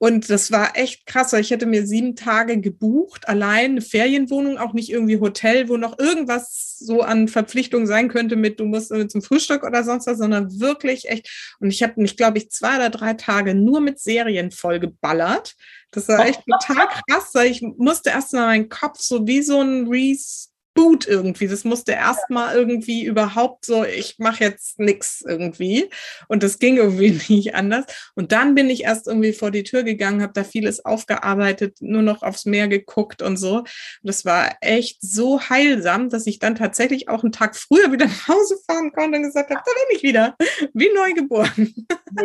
Und das war echt krass, ich hätte mir sieben Tage gebucht, allein eine Ferienwohnung, auch nicht irgendwie Hotel, wo noch irgendwas so an Verpflichtungen sein könnte mit, du musst zum Frühstück oder sonst was, sondern wirklich echt. Und ich habe mich, glaube ich, zwei oder drei Tage nur mit Serien vollgeballert. Das war echt total krass, ich musste erst mal meinen Kopf so wie so ein Reese Boot irgendwie. Das musste erstmal irgendwie überhaupt so, ich mache jetzt nichts irgendwie. Und das ging irgendwie nicht anders. Und dann bin ich erst irgendwie vor die Tür gegangen, habe da vieles aufgearbeitet, nur noch aufs Meer geguckt und so. Und das war echt so heilsam, dass ich dann tatsächlich auch einen Tag früher wieder nach Hause fahren konnte und gesagt habe, da bin ich wieder, wie neu geboren.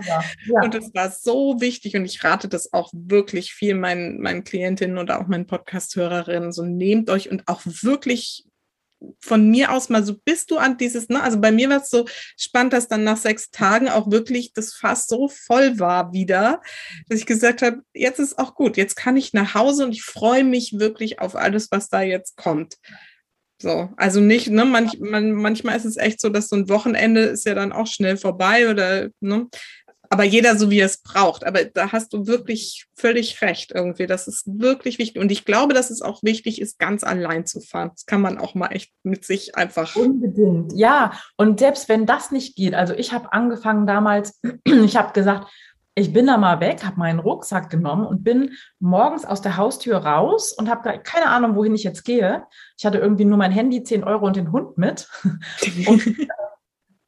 Ja, ja. Und das war so wichtig und ich rate das auch wirklich viel meinen, meinen Klientinnen oder auch meinen Podcast-Hörerinnen. So nehmt euch und auch wirklich von mir aus mal so, bist du an dieses, ne? Also bei mir war es so spannend, dass dann nach sechs Tagen auch wirklich das Fass so voll war wieder, dass ich gesagt habe, jetzt ist auch gut, jetzt kann ich nach Hause und ich freue mich wirklich auf alles, was da jetzt kommt. So, also nicht, ne, manch, man, manchmal ist es echt so, dass so ein Wochenende ist ja dann auch schnell vorbei oder, ne, aber jeder so wie er es braucht. Aber da hast du wirklich völlig recht irgendwie. Das ist wirklich wichtig. Und ich glaube, dass es auch wichtig ist, ganz allein zu fahren. Das kann man auch mal echt mit sich einfach. Unbedingt, ja. Und selbst wenn das nicht geht, also ich habe angefangen damals, ich habe gesagt, ich bin da mal weg, habe meinen Rucksack genommen und bin morgens aus der Haustür raus und habe keine Ahnung, wohin ich jetzt gehe. Ich hatte irgendwie nur mein Handy, 10 Euro und den Hund mit. und,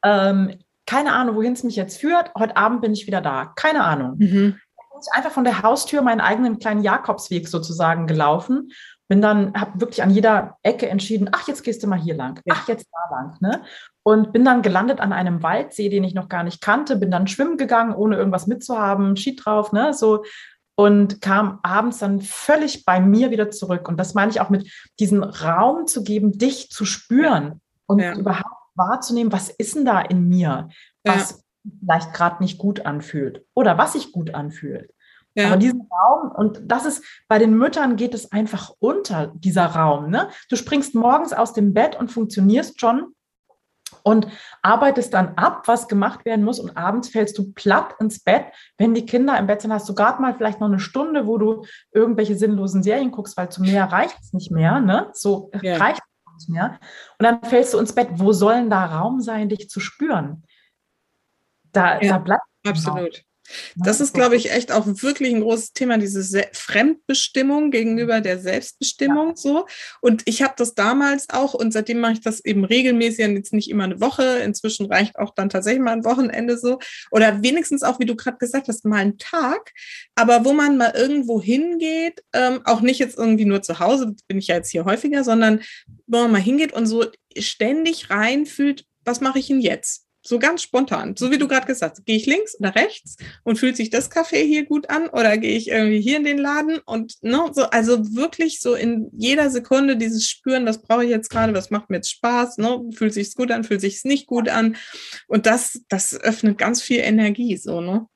ähm, keine Ahnung, wohin es mich jetzt führt. Heute Abend bin ich wieder da. Keine Ahnung. Mhm. Ich einfach von der Haustür meinen eigenen kleinen Jakobsweg sozusagen gelaufen. Bin dann, habe wirklich an jeder Ecke entschieden, ach, jetzt gehst du mal hier lang, ach, jetzt da lang. Ne? Und bin dann gelandet an einem Waldsee, den ich noch gar nicht kannte, bin dann schwimmen gegangen, ohne irgendwas mitzuhaben, Ski drauf, ne? So, und kam abends dann völlig bei mir wieder zurück. Und das meine ich auch mit diesem Raum zu geben, dich zu spüren und ja. überhaupt wahrzunehmen, was ist denn da in mir, was ja. vielleicht gerade nicht gut anfühlt oder was sich gut anfühlt. Ja. Aber diesen Raum, und das ist, bei den Müttern geht es einfach unter, dieser Raum. Ne? Du springst morgens aus dem Bett und funktionierst schon und arbeitest dann ab, was gemacht werden muss und abends fällst du platt ins Bett. Wenn die Kinder im Bett sind, hast du gerade mal vielleicht noch eine Stunde, wo du irgendwelche sinnlosen Serien guckst, weil zu mehr reicht es nicht mehr. Ne? So ja. reicht nicht mehr. Und dann fällst du ins Bett. Wo soll denn da Raum sein, dich zu spüren? Da, ja, da bleibt. Absolut. Das ist, glaube ich, echt auch wirklich ein großes Thema, diese Fremdbestimmung gegenüber der Selbstbestimmung ja. so. Und ich habe das damals auch und seitdem mache ich das eben regelmäßig, jetzt nicht immer eine Woche. Inzwischen reicht auch dann tatsächlich mal ein Wochenende so. Oder wenigstens auch, wie du gerade gesagt hast, mal einen Tag. Aber wo man mal irgendwo hingeht, ähm, auch nicht jetzt irgendwie nur zu Hause, bin ich ja jetzt hier häufiger, sondern wo man mal hingeht und so ständig reinfühlt, was mache ich denn jetzt? So ganz spontan. So wie du gerade gesagt hast. Gehe ich links oder rechts und fühlt sich das Café hier gut an oder gehe ich irgendwie hier in den Laden und ne, so, also wirklich so in jeder Sekunde dieses Spüren, was brauche ich jetzt gerade, was macht mir jetzt Spaß, ne? Fühlt sich gut an, fühlt sich nicht gut an. Und das, das öffnet ganz viel Energie, so, ne?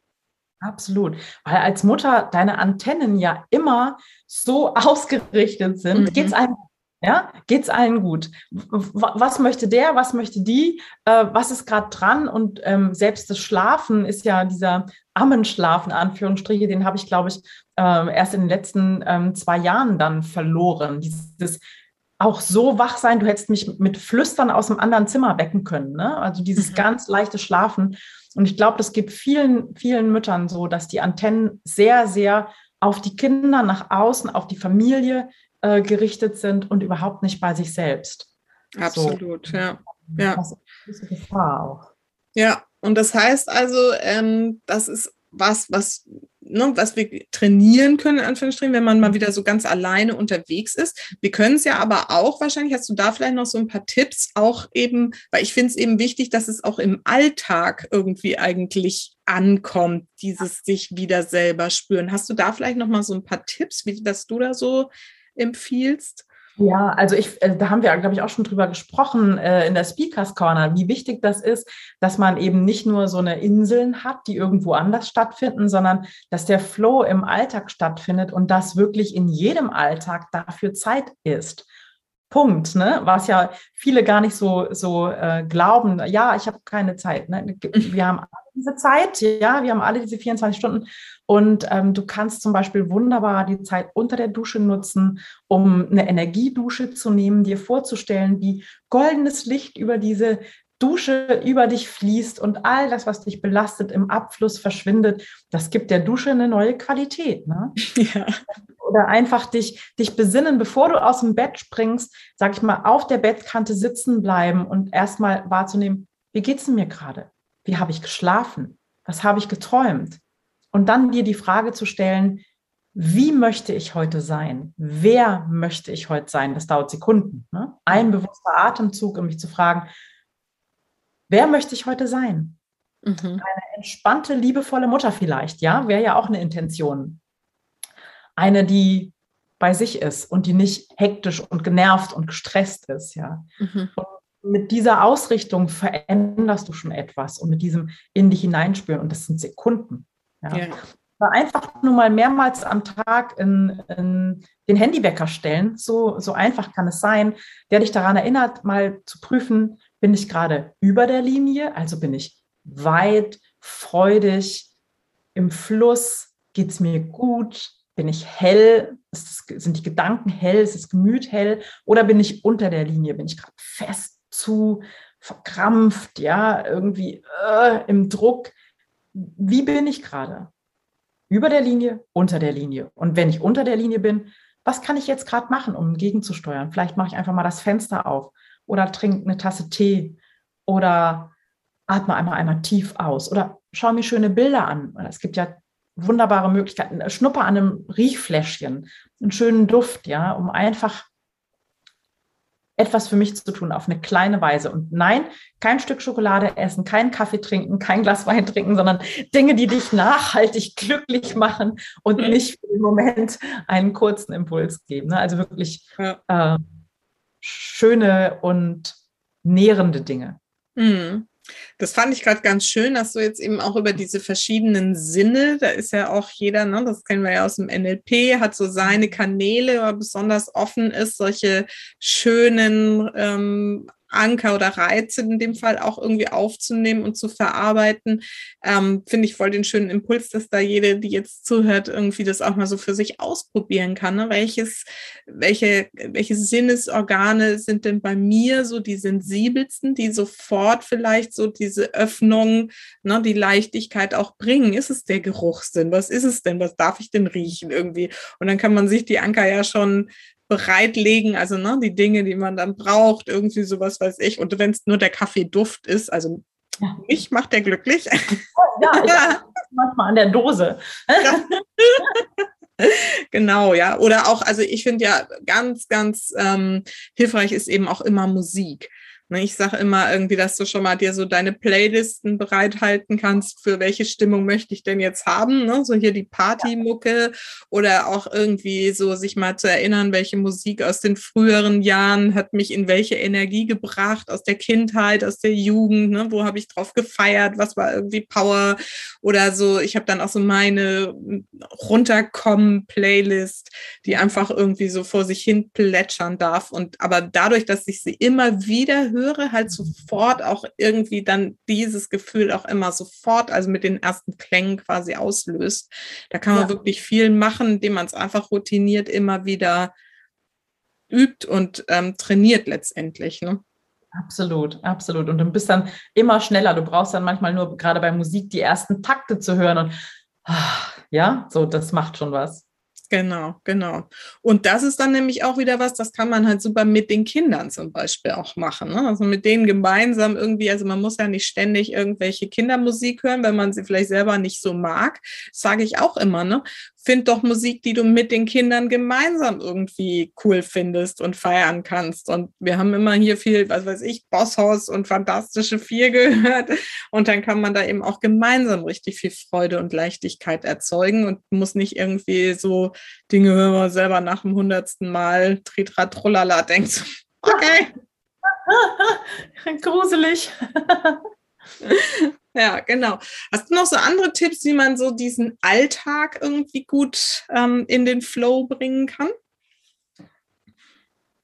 Absolut. Weil als Mutter deine Antennen ja immer so ausgerichtet sind, mhm. geht es einem ja, geht's allen gut? Was möchte der? Was möchte die? Äh, was ist gerade dran? Und ähm, selbst das Schlafen ist ja dieser Ammenschlafen, Anführungsstriche, den habe ich, glaube ich, äh, erst in den letzten ähm, zwei Jahren dann verloren. Dieses auch so wach sein, du hättest mich mit Flüstern aus einem anderen Zimmer wecken können. Ne? Also dieses mhm. ganz leichte Schlafen. Und ich glaube, das gibt vielen, vielen Müttern so, dass die Antennen sehr, sehr auf die Kinder nach außen, auf die Familie äh, gerichtet sind und überhaupt nicht bei sich selbst. Absolut, so. ja. ja. Das ist eine Gefahr auch. Ja, und das heißt also, ähm, das ist was, was ne, was wir trainieren können, in Anführungsstrichen, wenn man mal wieder so ganz alleine unterwegs ist. Wir können es ja aber auch, wahrscheinlich hast du da vielleicht noch so ein paar Tipps, auch eben, weil ich finde es eben wichtig, dass es auch im Alltag irgendwie eigentlich ankommt, dieses sich wieder selber spüren. Hast du da vielleicht noch mal so ein paar Tipps, wie was du da so empfiehlst? Ja, also ich, äh, da haben wir, glaube ich, auch schon drüber gesprochen äh, in der Speakers Corner, wie wichtig das ist, dass man eben nicht nur so eine Inseln hat, die irgendwo anders stattfinden, sondern dass der Flow im Alltag stattfindet und dass wirklich in jedem Alltag dafür Zeit ist. Punkt, ne? Was ja viele gar nicht so, so äh, glauben, ja, ich habe keine Zeit. Ne? Wir haben diese Zeit, ja, wir haben alle diese 24 Stunden und ähm, du kannst zum Beispiel wunderbar die Zeit unter der Dusche nutzen, um eine Energiedusche zu nehmen, dir vorzustellen, wie goldenes Licht über diese Dusche über dich fließt und all das, was dich belastet, im Abfluss verschwindet. Das gibt der Dusche eine neue Qualität. Ne? Ja. Oder einfach dich, dich besinnen, bevor du aus dem Bett springst, sag ich mal, auf der Bettkante sitzen bleiben und erstmal wahrzunehmen, wie geht es mir gerade? Wie habe ich geschlafen? Was habe ich geträumt? Und dann dir die Frage zu stellen, wie möchte ich heute sein? Wer möchte ich heute sein? Das dauert Sekunden. Ne? Ein bewusster Atemzug, um mich zu fragen, wer möchte ich heute sein? Mhm. Eine entspannte, liebevolle Mutter vielleicht, ja, wäre ja auch eine Intention. Eine, die bei sich ist und die nicht hektisch und genervt und gestresst ist, ja. Mhm. Und mit dieser Ausrichtung veränderst du schon etwas und mit diesem in dich hineinspüren und das sind Sekunden. Ja. ja. Einfach nur mal mehrmals am Tag in, in den Handywecker stellen, so, so einfach kann es sein, der dich daran erinnert, mal zu prüfen, bin ich gerade über der Linie, also bin ich weit, freudig, im Fluss, geht es mir gut, bin ich hell, sind die Gedanken hell, ist das Gemüt hell? Oder bin ich unter der Linie, bin ich gerade fest zu verkrampft, ja, irgendwie äh, im Druck. Wie bin ich gerade? Über der Linie, unter der Linie. Und wenn ich unter der Linie bin, was kann ich jetzt gerade machen, um gegenzusteuern? Vielleicht mache ich einfach mal das Fenster auf oder trinke eine Tasse Tee oder atme einmal einmal tief aus oder schaue mir schöne Bilder an. Es gibt ja wunderbare Möglichkeiten. Schnupper an einem Riechfläschchen, einen schönen Duft, ja, um einfach etwas für mich zu tun auf eine kleine Weise. Und nein, kein Stück Schokolade essen, kein Kaffee trinken, kein Glas Wein trinken, sondern Dinge, die dich nachhaltig glücklich machen und mhm. nicht für den Moment einen kurzen Impuls geben. Ne? Also wirklich ja. äh, schöne und nährende Dinge. Mhm. Das fand ich gerade ganz schön, dass du jetzt eben auch über diese verschiedenen Sinne, da ist ja auch jeder, ne, das kennen wir ja aus dem NLP, hat so seine Kanäle, aber besonders offen ist, solche schönen ähm, Anker oder Reize in dem Fall auch irgendwie aufzunehmen und zu verarbeiten, ähm, finde ich voll den schönen Impuls, dass da jede, die jetzt zuhört, irgendwie das auch mal so für sich ausprobieren kann. Ne? Welches, welche, welche Sinnesorgane sind denn bei mir so die sensibelsten, die sofort vielleicht so diese Öffnung, ne, die Leichtigkeit auch bringen? Ist es der Geruchssinn? Was ist es denn? Was darf ich denn riechen irgendwie? Und dann kann man sich die Anker ja schon bereitlegen, also ne, die Dinge, die man dann braucht, irgendwie sowas weiß ich. Und wenn es nur der Kaffeeduft ist, also ja. mich macht der glücklich. Ja, ja. manchmal an der Dose. Ja. genau, ja. Oder auch, also ich finde ja ganz, ganz ähm, hilfreich ist eben auch immer Musik. Ne, ich sage immer irgendwie, dass du schon mal dir so deine Playlisten bereithalten kannst, für welche Stimmung möchte ich denn jetzt haben. Ne? So hier die Partymucke oder auch irgendwie so sich mal zu erinnern, welche Musik aus den früheren Jahren hat mich in welche Energie gebracht, aus der Kindheit, aus der Jugend, ne? wo habe ich drauf gefeiert, was war irgendwie Power oder so. Ich habe dann auch so meine Runterkommen-Playlist, die einfach irgendwie so vor sich hin plätschern darf. Und aber dadurch, dass ich sie immer wieder höre, höre, halt sofort auch irgendwie dann dieses Gefühl auch immer sofort, also mit den ersten Klängen quasi auslöst. Da kann man ja. wirklich viel machen, indem man es einfach routiniert immer wieder übt und ähm, trainiert letztendlich. Ne? Absolut, absolut. Und du bist dann immer schneller. Du brauchst dann manchmal nur gerade bei Musik die ersten Takte zu hören und ah, ja, so, das macht schon was. Genau, genau. Und das ist dann nämlich auch wieder was, das kann man halt super mit den Kindern zum Beispiel auch machen. Ne? Also mit denen gemeinsam irgendwie, also man muss ja nicht ständig irgendwelche Kindermusik hören, wenn man sie vielleicht selber nicht so mag. Das sage ich auch immer, ne? find doch Musik, die du mit den Kindern gemeinsam irgendwie cool findest und feiern kannst. Und wir haben immer hier viel, was weiß ich, Bosshaus und Fantastische Vier gehört. Und dann kann man da eben auch gemeinsam richtig viel Freude und Leichtigkeit erzeugen und muss nicht irgendwie so Dinge hören, man selber nach dem hundertsten Mal Tritra Trollala denkt. Okay. Gruselig. Ja, genau. Hast du noch so andere Tipps, wie man so diesen Alltag irgendwie gut ähm, in den Flow bringen kann?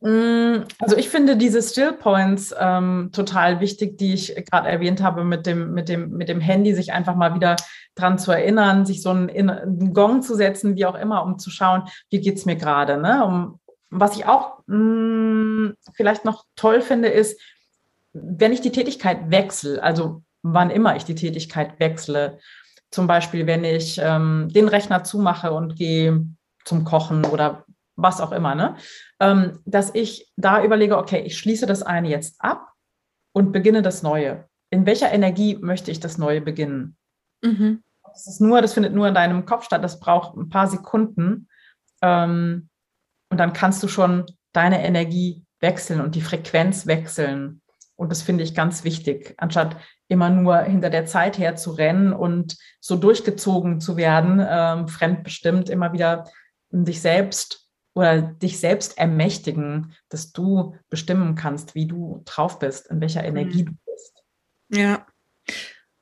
Mm, also ich finde diese Still Points ähm, total wichtig, die ich gerade erwähnt habe mit dem, mit, dem, mit dem Handy, sich einfach mal wieder dran zu erinnern, sich so einen, einen Gong zu setzen, wie auch immer, um zu schauen, wie geht es mir gerade. Ne? Um, was ich auch mh, mm, vielleicht noch toll finde, ist, wenn ich die Tätigkeit wechsle, also wann immer ich die Tätigkeit wechsle. Zum Beispiel, wenn ich ähm, den Rechner zumache und gehe zum Kochen oder was auch immer, ne? Ähm, dass ich da überlege, okay, ich schließe das eine jetzt ab und beginne das Neue. In welcher Energie möchte ich das Neue beginnen? Mhm. Das ist nur, das findet nur in deinem Kopf statt. Das braucht ein paar Sekunden. Ähm, und dann kannst du schon deine Energie wechseln und die Frequenz wechseln. Und das finde ich ganz wichtig, anstatt immer nur hinter der Zeit her zu rennen und so durchgezogen zu werden, ähm, fremdbestimmt, immer wieder dich selbst oder dich selbst ermächtigen, dass du bestimmen kannst, wie du drauf bist, in welcher Energie mhm. du bist. Ja.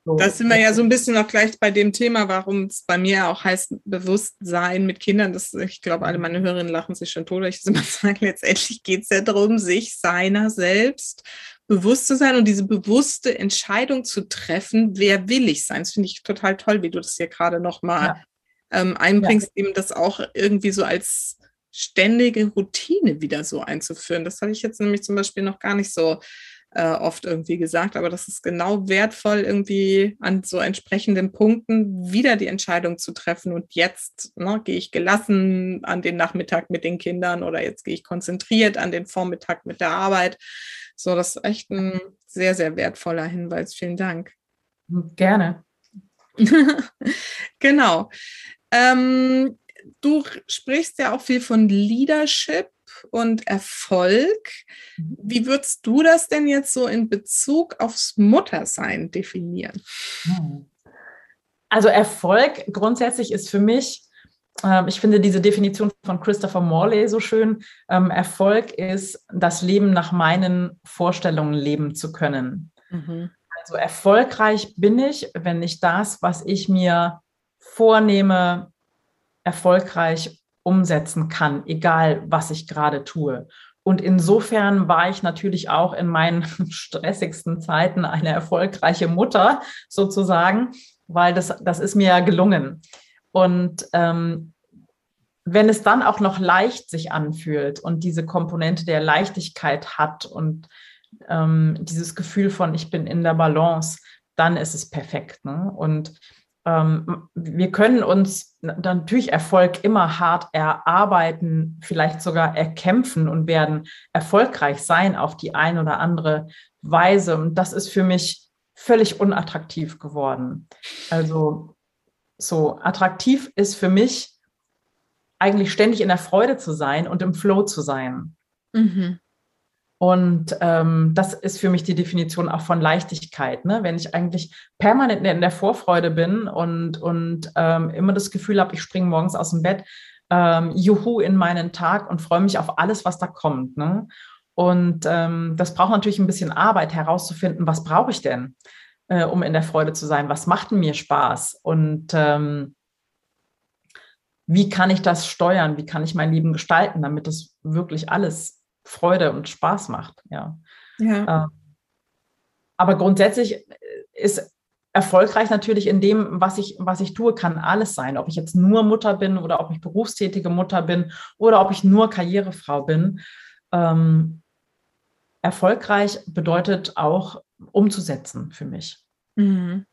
So. Das sind wir ja so ein bisschen auch gleich bei dem Thema, warum es bei mir auch heißt, Bewusstsein mit Kindern. Das, ich glaube, alle meine Hörerinnen lachen sich schon tot, ich immer sage, letztendlich geht es ja darum, sich seiner selbst bewusst zu sein und diese bewusste Entscheidung zu treffen, wer will ich sein. Das finde ich total toll, wie du das hier gerade nochmal ja. ähm, einbringst, ja. eben das auch irgendwie so als ständige Routine wieder so einzuführen. Das habe ich jetzt nämlich zum Beispiel noch gar nicht so äh, oft irgendwie gesagt, aber das ist genau wertvoll, irgendwie an so entsprechenden Punkten wieder die Entscheidung zu treffen. Und jetzt ne, gehe ich gelassen an den Nachmittag mit den Kindern oder jetzt gehe ich konzentriert an den Vormittag mit der Arbeit. So, das ist echt ein sehr, sehr wertvoller Hinweis. Vielen Dank. Gerne. genau. Ähm, du sprichst ja auch viel von Leadership und Erfolg. Mhm. Wie würdest du das denn jetzt so in Bezug aufs Muttersein definieren? Also Erfolg grundsätzlich ist für mich ähm, ich finde diese Definition von Christopher Morley so schön. Ähm, Erfolg ist, das Leben nach meinen Vorstellungen leben zu können. Mhm. Also erfolgreich bin ich, wenn ich das, was ich mir vornehme, erfolgreich umsetzen kann, egal was ich gerade tue. Und insofern war ich natürlich auch in meinen stressigsten Zeiten eine erfolgreiche Mutter sozusagen, weil das, das ist mir ja gelungen. Und ähm, wenn es dann auch noch leicht sich anfühlt und diese Komponente der Leichtigkeit hat und ähm, dieses Gefühl von, ich bin in der Balance, dann ist es perfekt. Ne? Und ähm, wir können uns natürlich Erfolg immer hart erarbeiten, vielleicht sogar erkämpfen und werden erfolgreich sein auf die eine oder andere Weise. Und das ist für mich völlig unattraktiv geworden. Also so attraktiv ist für mich eigentlich ständig in der Freude zu sein und im Flow zu sein. Mhm. Und ähm, das ist für mich die Definition auch von Leichtigkeit. Ne? Wenn ich eigentlich permanent in der Vorfreude bin und, und ähm, immer das Gefühl habe, ich springe morgens aus dem Bett, ähm, juhu in meinen Tag und freue mich auf alles, was da kommt. Ne? Und ähm, das braucht natürlich ein bisschen Arbeit herauszufinden, was brauche ich denn? äh, um in der Freude zu sein? Was macht mir Spaß? Und ähm, wie kann ich das steuern? Wie kann ich mein Leben gestalten, damit es wirklich alles Freude und Spaß macht? Ja. ja. Ähm, aber grundsätzlich äh, ist erfolgreich natürlich in dem, was ich, was ich tue, kann alles sein. Ob ich jetzt nur Mutter bin oder ob ich berufstätige Mutter bin oder ob ich nur Karrierefrau bin. Ähm, erfolgreich bedeutet auch umzusetzen für mich. Mhm.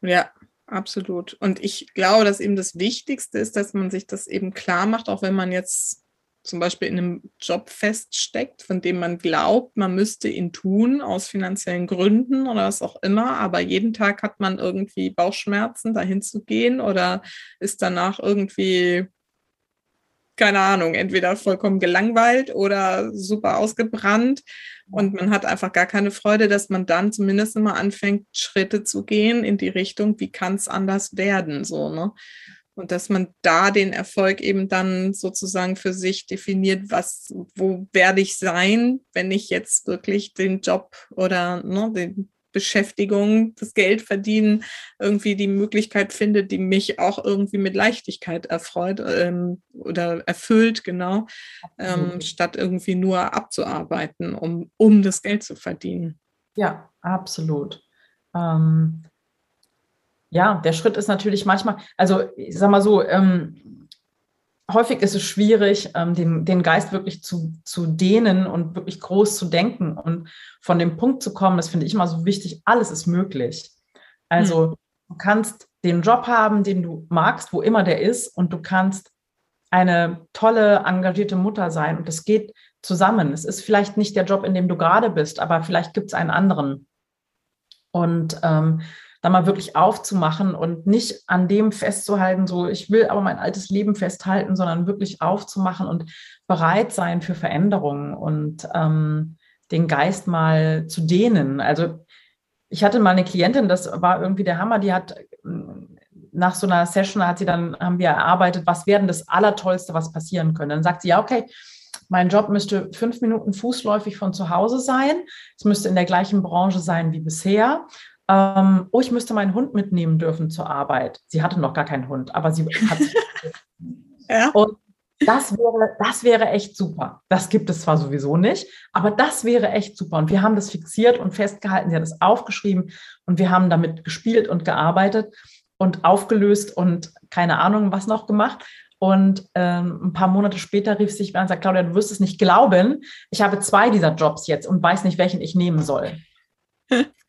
Ja, absolut. Und ich glaube, dass eben das Wichtigste ist, dass man sich das eben klar macht, auch wenn man jetzt zum Beispiel in einem Job feststeckt, von dem man glaubt, man müsste ihn tun aus finanziellen Gründen oder was auch immer, aber jeden Tag hat man irgendwie Bauchschmerzen, dahin zu gehen oder ist danach irgendwie, keine Ahnung, entweder vollkommen gelangweilt oder super ausgebrannt und man hat einfach gar keine Freude, dass man dann zumindest immer anfängt, Schritte zu gehen in die Richtung, wie kann es anders werden, so, ne? Und dass man da den Erfolg eben dann sozusagen für sich definiert, was, wo werde ich sein, wenn ich jetzt wirklich den Job oder ne, die Beschäftigung, das Geld verdienen, irgendwie die Möglichkeit finde, die mich auch irgendwie mit Leichtigkeit erfreut ähm, oder erfüllt, genau, ähm, statt irgendwie nur abzuarbeiten, um, um das Geld zu verdienen. Ja, absolut. Ähm, ja, der Schritt ist natürlich manchmal, also ich sag mal so, ähm, häufig ist es schwierig, ähm, den, den Geist wirklich zu, zu dehnen und wirklich groß zu denken und von dem Punkt zu kommen, das finde ich immer so wichtig, alles ist möglich. Also hm. du kannst den Job haben, den du magst, wo immer der ist, und du kannst eine tolle, engagierte Mutter sein und es geht zusammen. Es ist vielleicht nicht der Job, in dem du gerade bist, aber vielleicht gibt es einen anderen. Und ähm, da mal wirklich aufzumachen und nicht an dem festzuhalten, so ich will aber mein altes Leben festhalten, sondern wirklich aufzumachen und bereit sein für Veränderungen und ähm, den Geist mal zu dehnen. Also ich hatte mal eine Klientin, das war irgendwie der Hammer, die hat nach so einer Session hat sie dann, haben wir erarbeitet, was wäre das Allertollste, was passieren könnte. Dann sagt sie, ja, okay, mein Job müsste fünf Minuten fußläufig von zu Hause sein. Es müsste in der gleichen Branche sein wie bisher ähm, oh, ich müsste meinen Hund mitnehmen dürfen zur Arbeit. Sie hatte noch gar keinen Hund, aber sie hat. ja. Und das wäre, das wäre echt super. Das gibt es zwar sowieso nicht, aber das wäre echt super. Und wir haben das fixiert und festgehalten. Sie hat es aufgeschrieben und wir haben damit gespielt und gearbeitet und aufgelöst und keine Ahnung, was noch gemacht. Und ähm, ein paar Monate später rief sich an und sagte, Claudia, du wirst es nicht glauben. Ich habe zwei dieser Jobs jetzt und weiß nicht, welchen ich nehmen soll.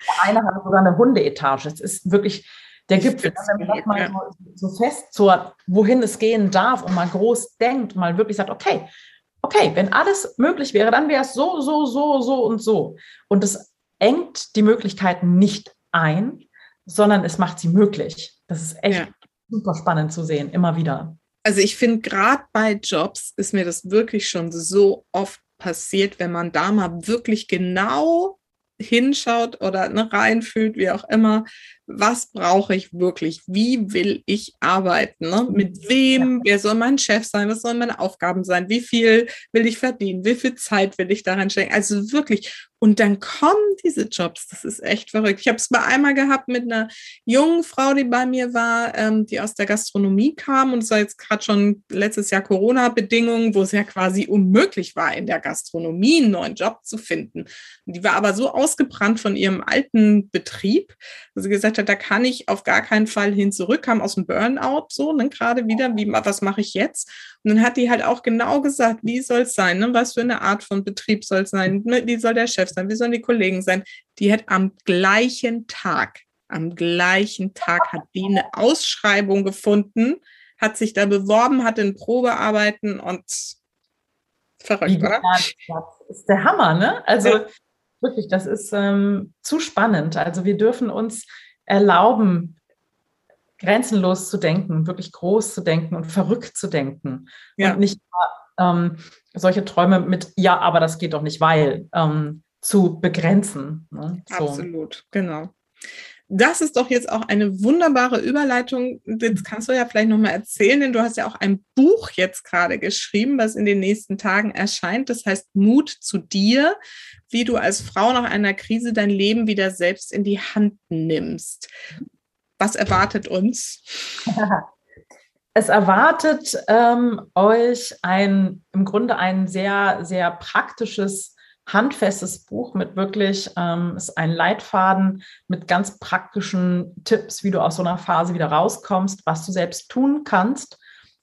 Der eine hat sogar eine Hundeetage. Es ist wirklich der Gipfel. Wenn man mal so, so fest, so, wohin es gehen darf und mal groß denkt, mal wirklich sagt, okay, okay, wenn alles möglich wäre, dann wäre es so, so, so, so und so. Und es engt die Möglichkeiten nicht ein, sondern es macht sie möglich. Das ist echt ja. super spannend zu sehen, immer wieder. Also ich finde, gerade bei Jobs ist mir das wirklich schon so oft passiert, wenn man da mal wirklich genau hinschaut oder ne, reinfühlt, wie auch immer, was brauche ich wirklich? Wie will ich arbeiten? Ne? Mit mhm. wem? Wer soll mein Chef sein? Was sollen meine Aufgaben sein? Wie viel will ich verdienen? Wie viel Zeit will ich da reinstecken? Also wirklich. Und dann kommen diese Jobs. Das ist echt verrückt. Ich habe es mal einmal gehabt mit einer jungen Frau, die bei mir war, ähm, die aus der Gastronomie kam. Und es war jetzt gerade schon letztes Jahr Corona-Bedingungen, wo es ja quasi unmöglich war, in der Gastronomie einen neuen Job zu finden. Und die war aber so ausgebrannt von ihrem alten Betrieb, dass sie gesagt hat, da kann ich auf gar keinen Fall hin zurück, kam aus dem Burnout so, ne, gerade wieder, wie, was mache ich jetzt? Und dann hat die halt auch genau gesagt, wie soll es sein, ne, was für eine Art von Betrieb soll es sein, wie soll der Chef sein, wie sollen die Kollegen sein? Die hat am gleichen Tag, am gleichen Tag hat die eine Ausschreibung gefunden, hat sich da beworben, hatte ein Probearbeiten und verrückt, oder? Das ist der Hammer, ne? Also ja. wirklich, das ist ähm, zu spannend. Also wir dürfen uns erlauben, grenzenlos zu denken, wirklich groß zu denken und verrückt zu denken. Ja. Und nicht ähm, solche Träume mit, ja, aber das geht doch nicht, weil ähm, zu begrenzen. Ne? So. Absolut, genau. Das ist doch jetzt auch eine wunderbare Überleitung. Das kannst du ja vielleicht nochmal erzählen, denn du hast ja auch ein Buch jetzt gerade geschrieben, was in den nächsten Tagen erscheint. Das heißt Mut zu dir, wie du als Frau nach einer Krise dein Leben wieder selbst in die Hand nimmst. Was erwartet uns? Es erwartet ähm, euch ein, im Grunde ein sehr, sehr praktisches handfestes Buch mit wirklich, ähm, ist ein Leitfaden mit ganz praktischen Tipps, wie du aus so einer Phase wieder rauskommst, was du selbst tun kannst.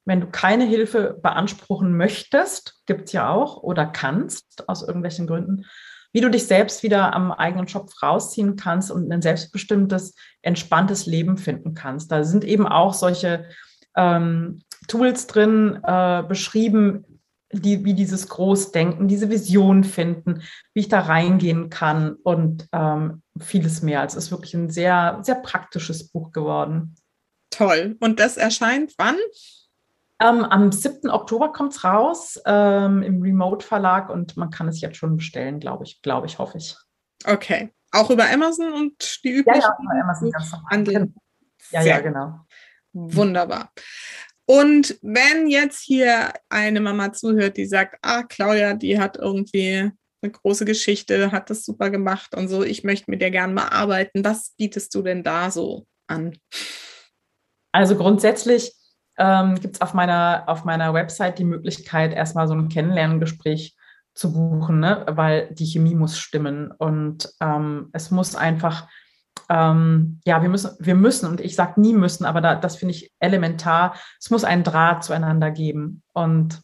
Wenn du keine Hilfe beanspruchen möchtest, gibt es ja auch, oder kannst aus irgendwelchen Gründen, wie du dich selbst wieder am eigenen Schopf rausziehen kannst und ein selbstbestimmtes, entspanntes Leben finden kannst. Da sind eben auch solche ähm, Tools drin äh, beschrieben, die, wie dieses Großdenken, diese Vision finden, wie ich da reingehen kann und ähm, vieles mehr. Also es ist wirklich ein sehr, sehr praktisches Buch geworden. Toll. Und das erscheint wann? Ähm, am 7. Oktober kommt es raus ähm, im Remote Verlag und man kann es jetzt schon bestellen, glaube ich, glaube ich, hoffe ich. Okay. Auch über Amazon und die üblichen ja, ja, über Amazon ganz normal. Ja, ja, genau. Wunderbar. Und wenn jetzt hier eine Mama zuhört, die sagt, ah, Claudia, die hat irgendwie eine große Geschichte, hat das super gemacht und so, ich möchte mit dir gerne mal arbeiten, was bietest du denn da so an? Also grundsätzlich ähm, gibt es auf meiner, auf meiner Website die Möglichkeit, erstmal so ein Kennenlerngespräch zu buchen, ne? weil die Chemie muss stimmen und ähm, es muss einfach ähm, ja, wir müssen, wir müssen, und ich sage nie müssen, aber da, das finde ich elementar, es muss einen Draht zueinander geben. Und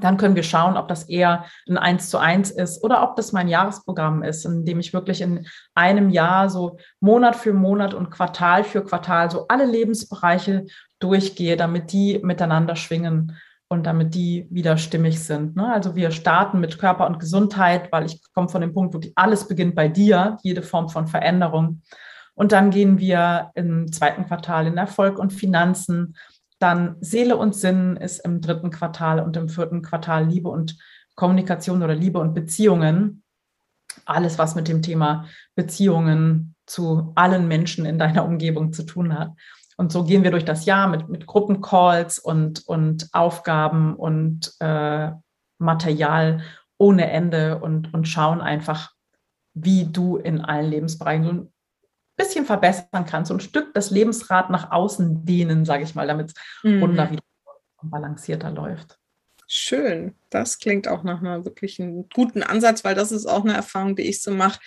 dann können wir schauen, ob das eher ein Eins zu eins ist oder ob das mein Jahresprogramm ist, in dem ich wirklich in einem Jahr so Monat für Monat und Quartal für Quartal so alle Lebensbereiche durchgehe, damit die miteinander schwingen und damit die wieder stimmig sind. Ne? Also wir starten mit Körper und Gesundheit, weil ich komme von dem Punkt, wo alles beginnt bei dir, jede Form von Veränderung. Und dann gehen wir im zweiten Quartal in Erfolg und Finanzen. Dann Seele und Sinn ist im dritten Quartal und im vierten Quartal Liebe und Kommunikation oder Liebe und Beziehungen. Alles, was mit dem Thema Beziehungen zu allen Menschen in deiner Umgebung zu tun hat. Und so gehen wir durch das Jahr mit, mit Gruppencalls und, und Aufgaben und äh, Material ohne Ende und, und schauen einfach, wie du in allen Lebensbereichen so ein bisschen verbessern kannst, so ein Stück das Lebensrad nach außen dehnen, sage ich mal, damit es mhm. runter wieder balancierter läuft. Schön. Das klingt auch nach einer wirklich einen guten Ansatz, weil das ist auch eine Erfahrung, die ich so mache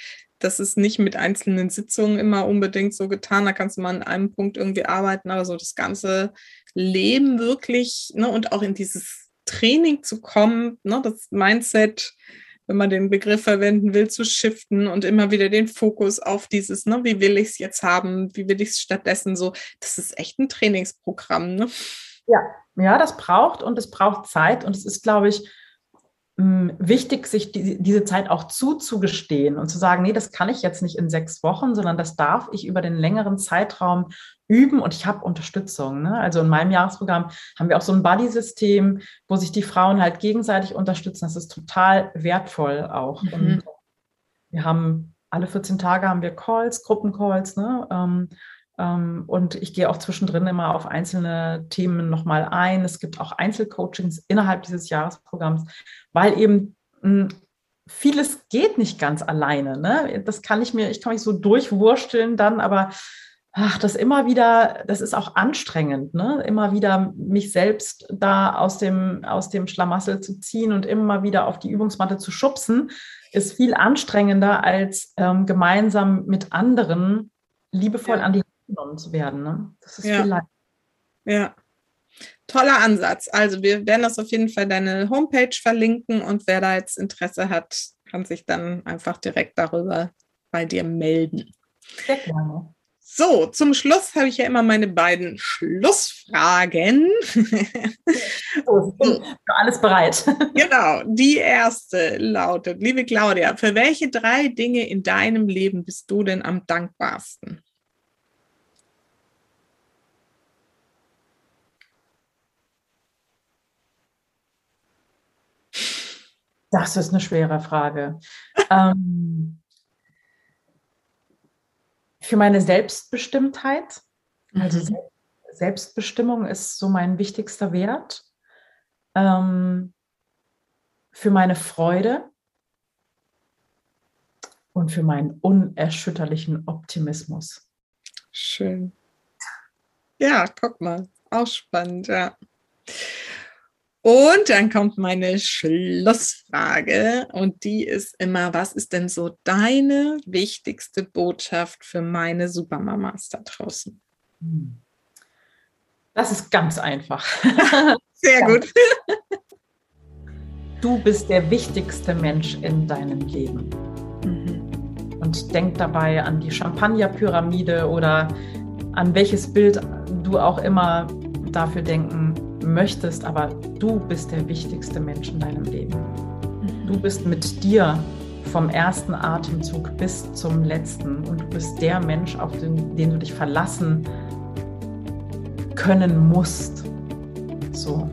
das ist nicht mit einzelnen Sitzungen immer unbedingt so getan. Da kannst du mal an einem Punkt irgendwie arbeiten, aber so das ganze Leben wirklich ne, und auch in dieses Training zu kommen, ne, das Mindset, wenn man den Begriff verwenden will, zu shiften und immer wieder den Fokus auf dieses, ne, wie will ich es jetzt haben, wie will ich es stattdessen so, das ist echt ein Trainingsprogramm. Ne? Ja, ja, das braucht und es braucht Zeit und es ist, glaube ich, wichtig, sich die, diese Zeit auch zuzugestehen und zu sagen, nee, das kann ich jetzt nicht in sechs Wochen, sondern das darf ich über den längeren Zeitraum üben und ich habe Unterstützung. Ne? Also in meinem Jahresprogramm haben wir auch so ein Buddy-System, wo sich die Frauen halt gegenseitig unterstützen. Das ist total wertvoll auch. Mhm. Und wir haben alle 14 Tage haben wir Calls, Gruppencalls, ne? Ähm, und ich gehe auch zwischendrin immer auf einzelne Themen nochmal ein. Es gibt auch Einzelcoachings innerhalb dieses Jahresprogramms, weil eben hm, vieles geht nicht ganz alleine. Ne? Das kann ich mir, ich kann mich so durchwursteln dann, aber ach, das immer wieder, das ist auch anstrengend, ne? immer wieder mich selbst da aus dem, aus dem Schlamassel zu ziehen und immer wieder auf die Übungsmatte zu schubsen, ist viel anstrengender als ähm, gemeinsam mit anderen liebevoll ja. an die genommen zu werden. Ne? Das ist ja. viel leichter. Ja. Toller Ansatz. Also wir werden das auf jeden Fall deine Homepage verlinken und wer da jetzt Interesse hat, kann sich dann einfach direkt darüber bei dir melden. Sehr gerne. So, zum Schluss habe ich ja immer meine beiden Schlussfragen. Oh, für alles bereit. Genau, die erste lautet, liebe Claudia, für welche drei Dinge in deinem Leben bist du denn am dankbarsten? Das ist eine schwere Frage. ähm, für meine Selbstbestimmtheit, also mhm. Selbstbestimmung ist so mein wichtigster Wert. Ähm, für meine Freude und für meinen unerschütterlichen Optimismus. Schön. Ja, guck mal, auch spannend, ja. Und dann kommt meine Schlussfrage und die ist immer, was ist denn so deine wichtigste Botschaft für meine Supermamas da draußen? Das ist ganz einfach. Sehr gut. Du bist der wichtigste Mensch in deinem Leben. und denk dabei an die Champagnerpyramide oder an welches Bild du auch immer dafür denken möchtest, aber du bist der wichtigste Mensch in deinem Leben. Du bist mit dir vom ersten Atemzug bis zum letzten und du bist der Mensch, auf den, den du dich verlassen können musst. So.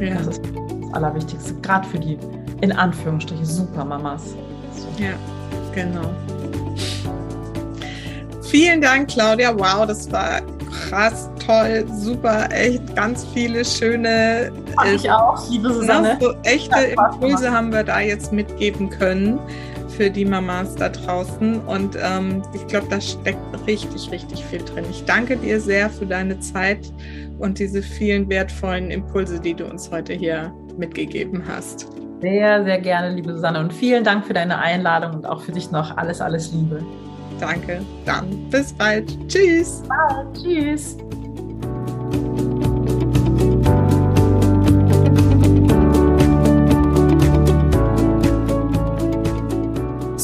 Ja. Das ist das Allerwichtigste, gerade für die in Anführungsstrichen Supermamas. So. Ja, genau. Vielen Dank, Claudia. Wow, das war krass, toll, super, echt ganz viele schöne. Fand ich auch, liebe Susanne. So echte Impulse haben wir da jetzt mitgeben können für die Mamas da draußen. Und ähm, ich glaube, da steckt richtig, richtig viel drin. Ich danke dir sehr für deine Zeit und diese vielen wertvollen Impulse, die du uns heute hier mitgegeben hast. Sehr, sehr gerne, liebe Susanne. Und vielen Dank für deine Einladung und auch für dich noch alles, alles Liebe. Danke. Dann bis bald. Tschüss. Bald. Tschüss.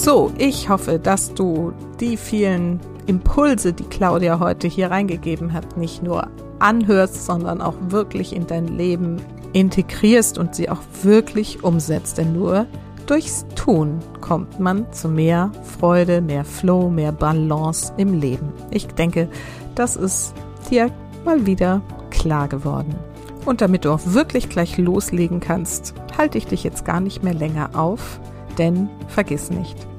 So, ich hoffe, dass du die vielen Impulse, die Claudia heute hier reingegeben hat, nicht nur anhörst, sondern auch wirklich in dein Leben integrierst und sie auch wirklich umsetzt. Denn nur Durchs Tun kommt man zu mehr Freude, mehr Flow, mehr Balance im Leben. Ich denke, das ist dir mal wieder klar geworden. Und damit du auch wirklich gleich loslegen kannst, halte ich dich jetzt gar nicht mehr länger auf, denn vergiss nicht,